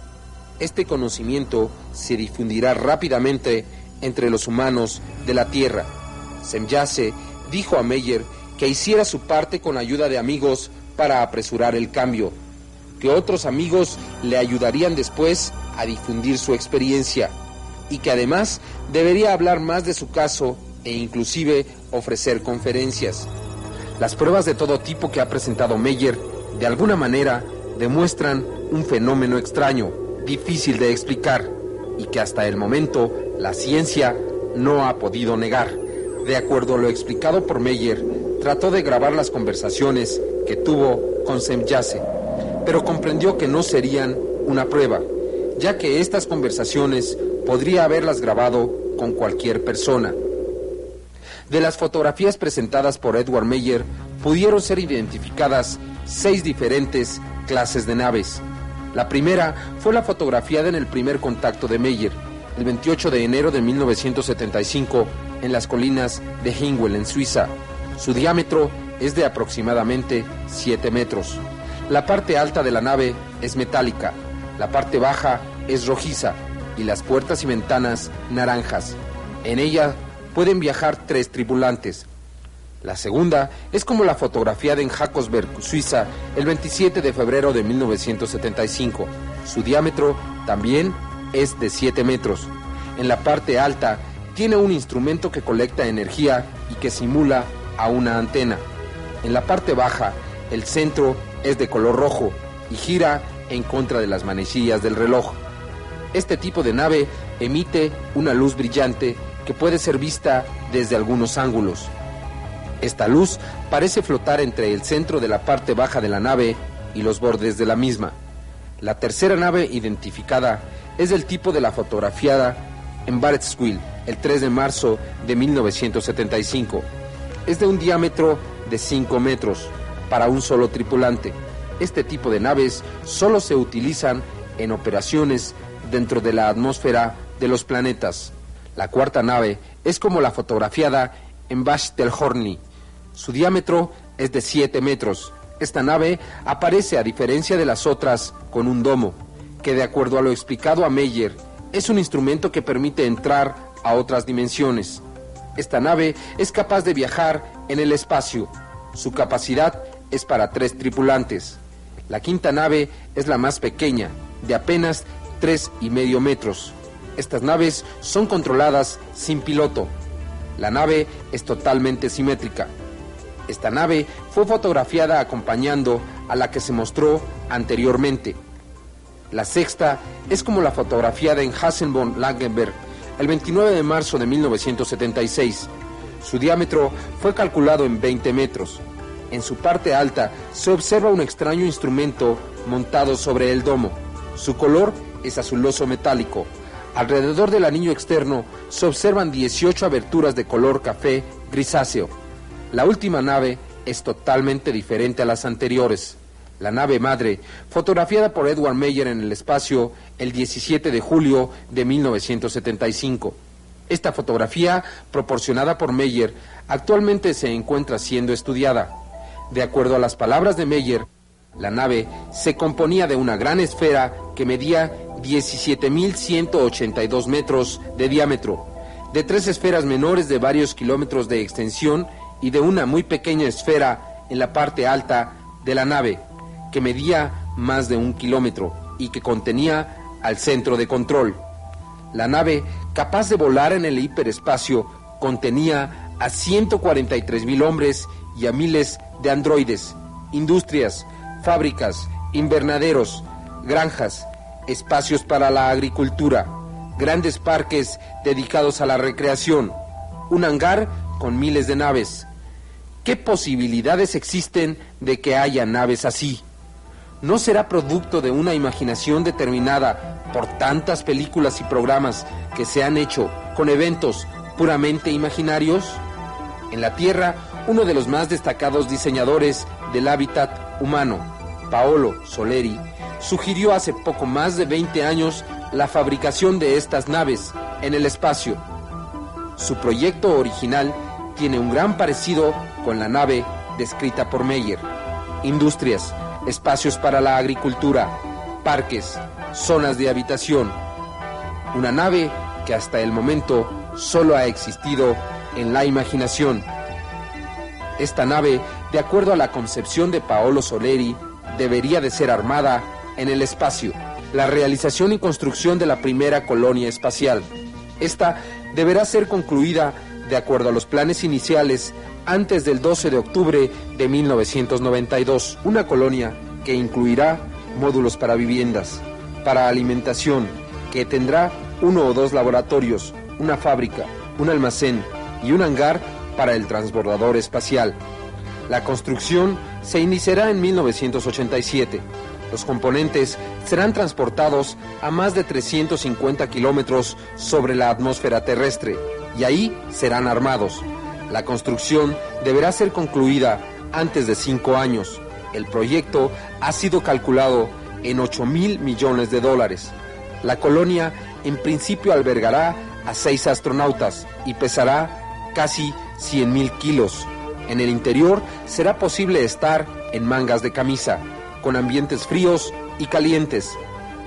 Speaker 1: Este conocimiento se difundirá rápidamente entre los humanos de la Tierra. Semyase dijo a Meyer que hiciera su parte con ayuda de amigos para apresurar el cambio, que otros amigos le ayudarían después a difundir su experiencia y que además debería hablar más de su caso e inclusive ofrecer conferencias. Las pruebas de todo tipo que ha presentado Meyer, de alguna manera, demuestran un fenómeno extraño, difícil de explicar y que hasta el momento la ciencia no ha podido negar. De acuerdo a lo explicado por Meyer, trató de grabar las conversaciones que tuvo con Semyase, pero comprendió que no serían una prueba, ya que estas conversaciones podría haberlas grabado con cualquier persona. De las fotografías presentadas por Edward Meyer, pudieron ser identificadas seis diferentes clases de naves. La primera fue la fotografiada en el primer contacto de Meyer, el 28 de enero de 1975, en las colinas de Hingwell, en Suiza. Su diámetro es de aproximadamente 7 metros. La parte alta de la nave es metálica, la parte baja es rojiza y las puertas y ventanas naranjas. En ella pueden viajar tres tripulantes. La segunda es como la fotografiada en Jacobsberg, Suiza, el 27 de febrero de 1975. Su diámetro también es de 7 metros. En la parte alta tiene un instrumento que colecta energía y que simula a una antena. En la parte baja, el centro es de color rojo y gira en contra de las manecillas del reloj. Este tipo de nave emite una luz brillante puede ser vista desde algunos ángulos. Esta luz parece flotar entre el centro de la parte baja de la nave y los bordes de la misma. La tercera nave identificada es del tipo de la fotografiada en Barrettsville el 3 de marzo de 1975. Es de un diámetro de 5 metros para un solo tripulante. Este tipo de naves solo se utilizan en operaciones dentro de la atmósfera de los planetas. La cuarta nave es como la fotografiada en Horny. Su diámetro es de 7 metros. Esta nave aparece, a diferencia de las otras, con un domo, que de acuerdo a lo explicado a Meyer, es un instrumento que permite entrar a otras dimensiones. Esta nave es capaz de viajar en el espacio. Su capacidad es para tres tripulantes. La quinta nave es la más pequeña, de apenas tres y medio metros. Estas naves son controladas sin piloto. La nave es totalmente simétrica. Esta nave fue fotografiada acompañando a la que se mostró anteriormente. La sexta es como la fotografiada en Hasselborn-Langenberg el 29 de marzo de 1976. Su diámetro fue calculado en 20 metros. En su parte alta se observa un extraño instrumento montado sobre el domo. Su color es azuloso metálico. Alrededor del anillo externo se observan 18 aberturas de color café grisáceo. La última nave es totalmente diferente a las anteriores. La nave madre, fotografiada por Edward Meyer en el espacio el 17 de julio de 1975. Esta fotografía, proporcionada por Meyer, actualmente se encuentra siendo estudiada. De acuerdo a las palabras de Meyer, la nave se componía de una gran esfera que medía 17.182 metros de diámetro, de tres esferas menores de varios kilómetros de extensión y de una muy pequeña esfera en la parte alta de la nave, que medía más de un kilómetro y que contenía al centro de control. La nave, capaz de volar en el hiperespacio, contenía a 143 mil hombres y a miles de androides, industrias, fábricas, invernaderos, granjas, espacios para la agricultura, grandes parques dedicados a la recreación, un hangar con miles de naves. ¿Qué posibilidades existen de que haya naves así? ¿No será producto de una imaginación determinada por tantas películas y programas que se han hecho con eventos puramente imaginarios? En la Tierra, uno de los más destacados diseñadores del hábitat humano, Paolo Soleri, sugirió hace poco más de 20 años la fabricación de estas naves en el espacio. Su proyecto original tiene un gran parecido con la nave descrita por Meyer. Industrias, espacios para la agricultura, parques, zonas de habitación. Una nave que hasta el momento solo ha existido en la imaginación. Esta nave, de acuerdo a la concepción de Paolo Soleri, debería de ser armada en el espacio. La realización y construcción de la primera colonia espacial. Esta deberá ser concluida de acuerdo a los planes iniciales antes del 12 de octubre de 1992. Una colonia que incluirá módulos para viviendas, para alimentación, que tendrá uno o dos laboratorios, una fábrica, un almacén y un hangar para el transbordador espacial. La construcción se iniciará en 1987. Los componentes serán transportados a más de 350 kilómetros sobre la atmósfera terrestre y ahí serán armados. La construcción deberá ser concluida antes de cinco años. El proyecto ha sido calculado en 8 mil millones de dólares. La colonia en principio albergará a seis astronautas y pesará casi 100 mil kilos. En el interior será posible estar en mangas de camisa, con ambientes fríos y calientes.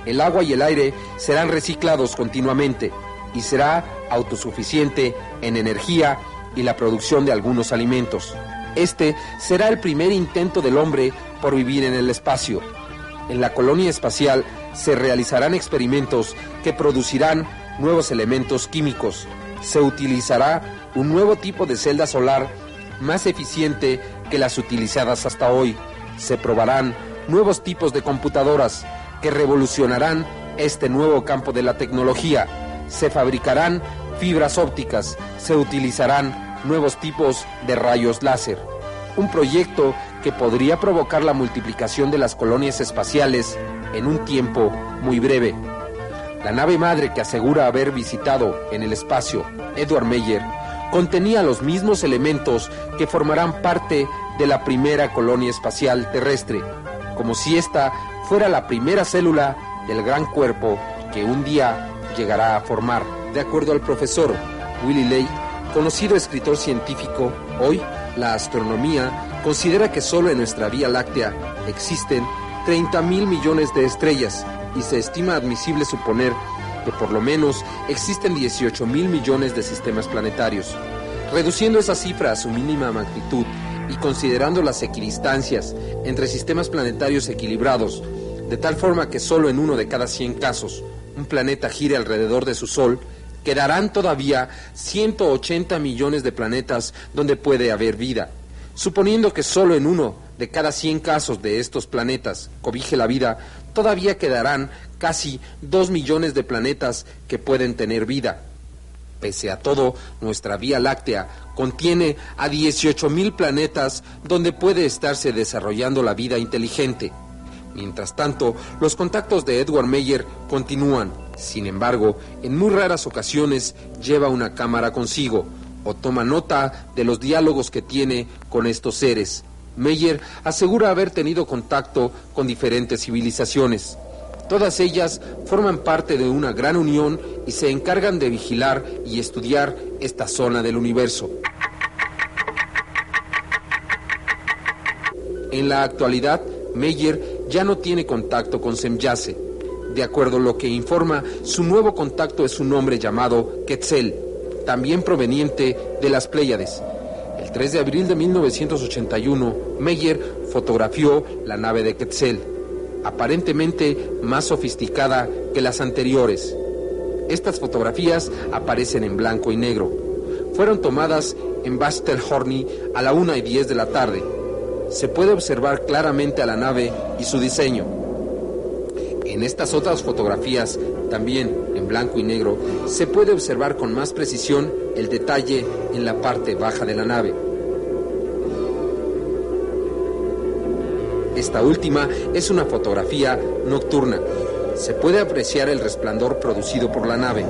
Speaker 1: El agua y el aire serán reciclados continuamente y será autosuficiente en energía y la producción de algunos alimentos. Este será el primer intento del hombre por vivir en el espacio. En la colonia espacial se realizarán experimentos que producirán nuevos elementos químicos. Se utilizará un nuevo tipo de celda solar más eficiente que las utilizadas hasta hoy. Se probarán nuevos tipos de computadoras que revolucionarán este nuevo campo de la tecnología. Se fabricarán fibras ópticas, se utilizarán nuevos tipos de rayos láser. Un proyecto que podría provocar la multiplicación de las colonias espaciales en un tiempo muy breve. La nave madre que asegura haber visitado en el espacio Edward Meyer contenía los mismos elementos que formarán parte de la primera colonia espacial terrestre, como si esta fuera la primera célula del gran cuerpo que un día llegará a formar. De acuerdo al profesor Willy Ley, conocido escritor científico, hoy la astronomía considera que solo en nuestra Vía Láctea existen 30 mil millones de estrellas y se estima admisible suponer que por lo menos existen 18 mil millones de sistemas planetarios. Reduciendo esa cifra a su mínima magnitud y considerando las equidistancias entre sistemas planetarios equilibrados, de tal forma que solo en uno de cada 100 casos un planeta gire alrededor de su Sol, quedarán todavía 180 millones de planetas donde puede haber vida. Suponiendo que solo en uno de cada 100 casos de estos planetas cobije la vida, todavía quedarán casi 2 millones de planetas que pueden tener vida. Pese a todo, nuestra Vía Láctea contiene a 18 mil planetas donde puede estarse desarrollando la vida inteligente. Mientras tanto, los contactos de Edward Meyer continúan. Sin embargo, en muy raras ocasiones lleva una cámara consigo o toma nota de los diálogos que tiene con estos seres. Meyer asegura haber tenido contacto con diferentes civilizaciones. Todas ellas forman parte de una gran unión y se encargan de vigilar y estudiar esta zona del universo. En la actualidad, Meyer ya no tiene contacto con Semyase. De acuerdo a lo que informa, su nuevo contacto es un hombre llamado Quetzal, también proveniente de las Pléyades. El 3 de abril de 1981, Meyer fotografió la nave de Quetzal, aparentemente más sofisticada que las anteriores. Estas fotografías aparecen en blanco y negro. Fueron tomadas en Bastelhorny a la 1 y 10 de la tarde. Se puede observar claramente a la nave y su diseño. En estas otras fotografías, también en blanco y negro, se puede observar con más precisión el detalle en la parte baja de la nave. Esta última es una fotografía nocturna. Se puede apreciar el resplandor producido por la nave.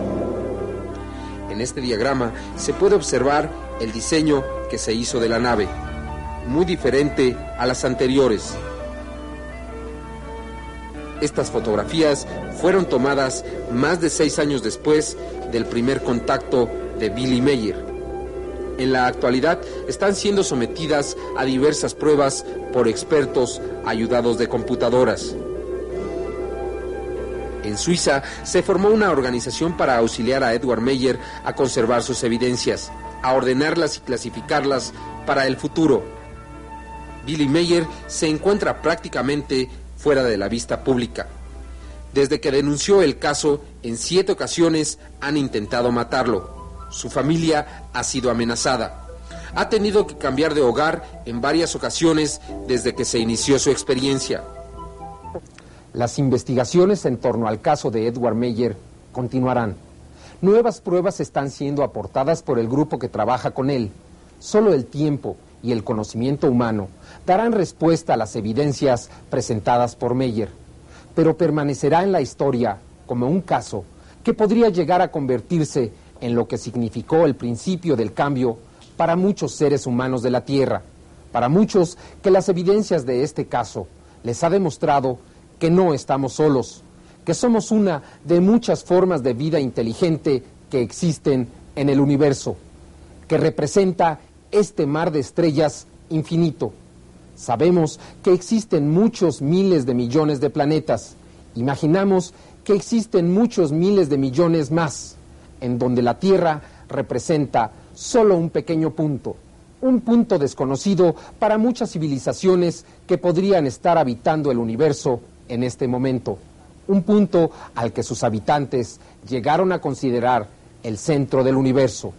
Speaker 1: En este diagrama se puede observar
Speaker 9: el diseño que se hizo de la nave, muy diferente a las anteriores. Estas fotografías fueron tomadas más de seis años después del primer contacto de Billy Meyer. En la actualidad están siendo sometidas a diversas pruebas por expertos ayudados de computadoras. En Suiza se formó una organización para auxiliar a Edward Meyer a conservar sus evidencias, a ordenarlas y clasificarlas para el futuro. Billy Meyer se encuentra prácticamente fuera de la vista pública. Desde que denunció el caso, en siete ocasiones han intentado matarlo. Su familia ha sido amenazada. Ha tenido que cambiar de hogar en varias ocasiones desde que se inició su experiencia.
Speaker 1: Las investigaciones en torno al caso de Edward Meyer continuarán. Nuevas pruebas están siendo aportadas por el grupo que trabaja con él. Solo el tiempo y el conocimiento humano darán respuesta a las evidencias presentadas por Meyer, pero permanecerá en la historia como un caso que podría llegar a convertirse en lo que significó el principio del cambio para muchos seres humanos de la Tierra, para muchos que las evidencias de este caso les ha demostrado que no estamos solos, que somos una de muchas formas de vida inteligente que existen en el universo, que representa este mar de estrellas infinito. Sabemos que existen muchos miles de millones de planetas. Imaginamos que existen muchos miles de millones más, en donde la Tierra representa solo un pequeño punto, un punto desconocido para muchas civilizaciones que podrían estar habitando el universo en este momento, un punto al que sus habitantes llegaron a considerar el centro del universo.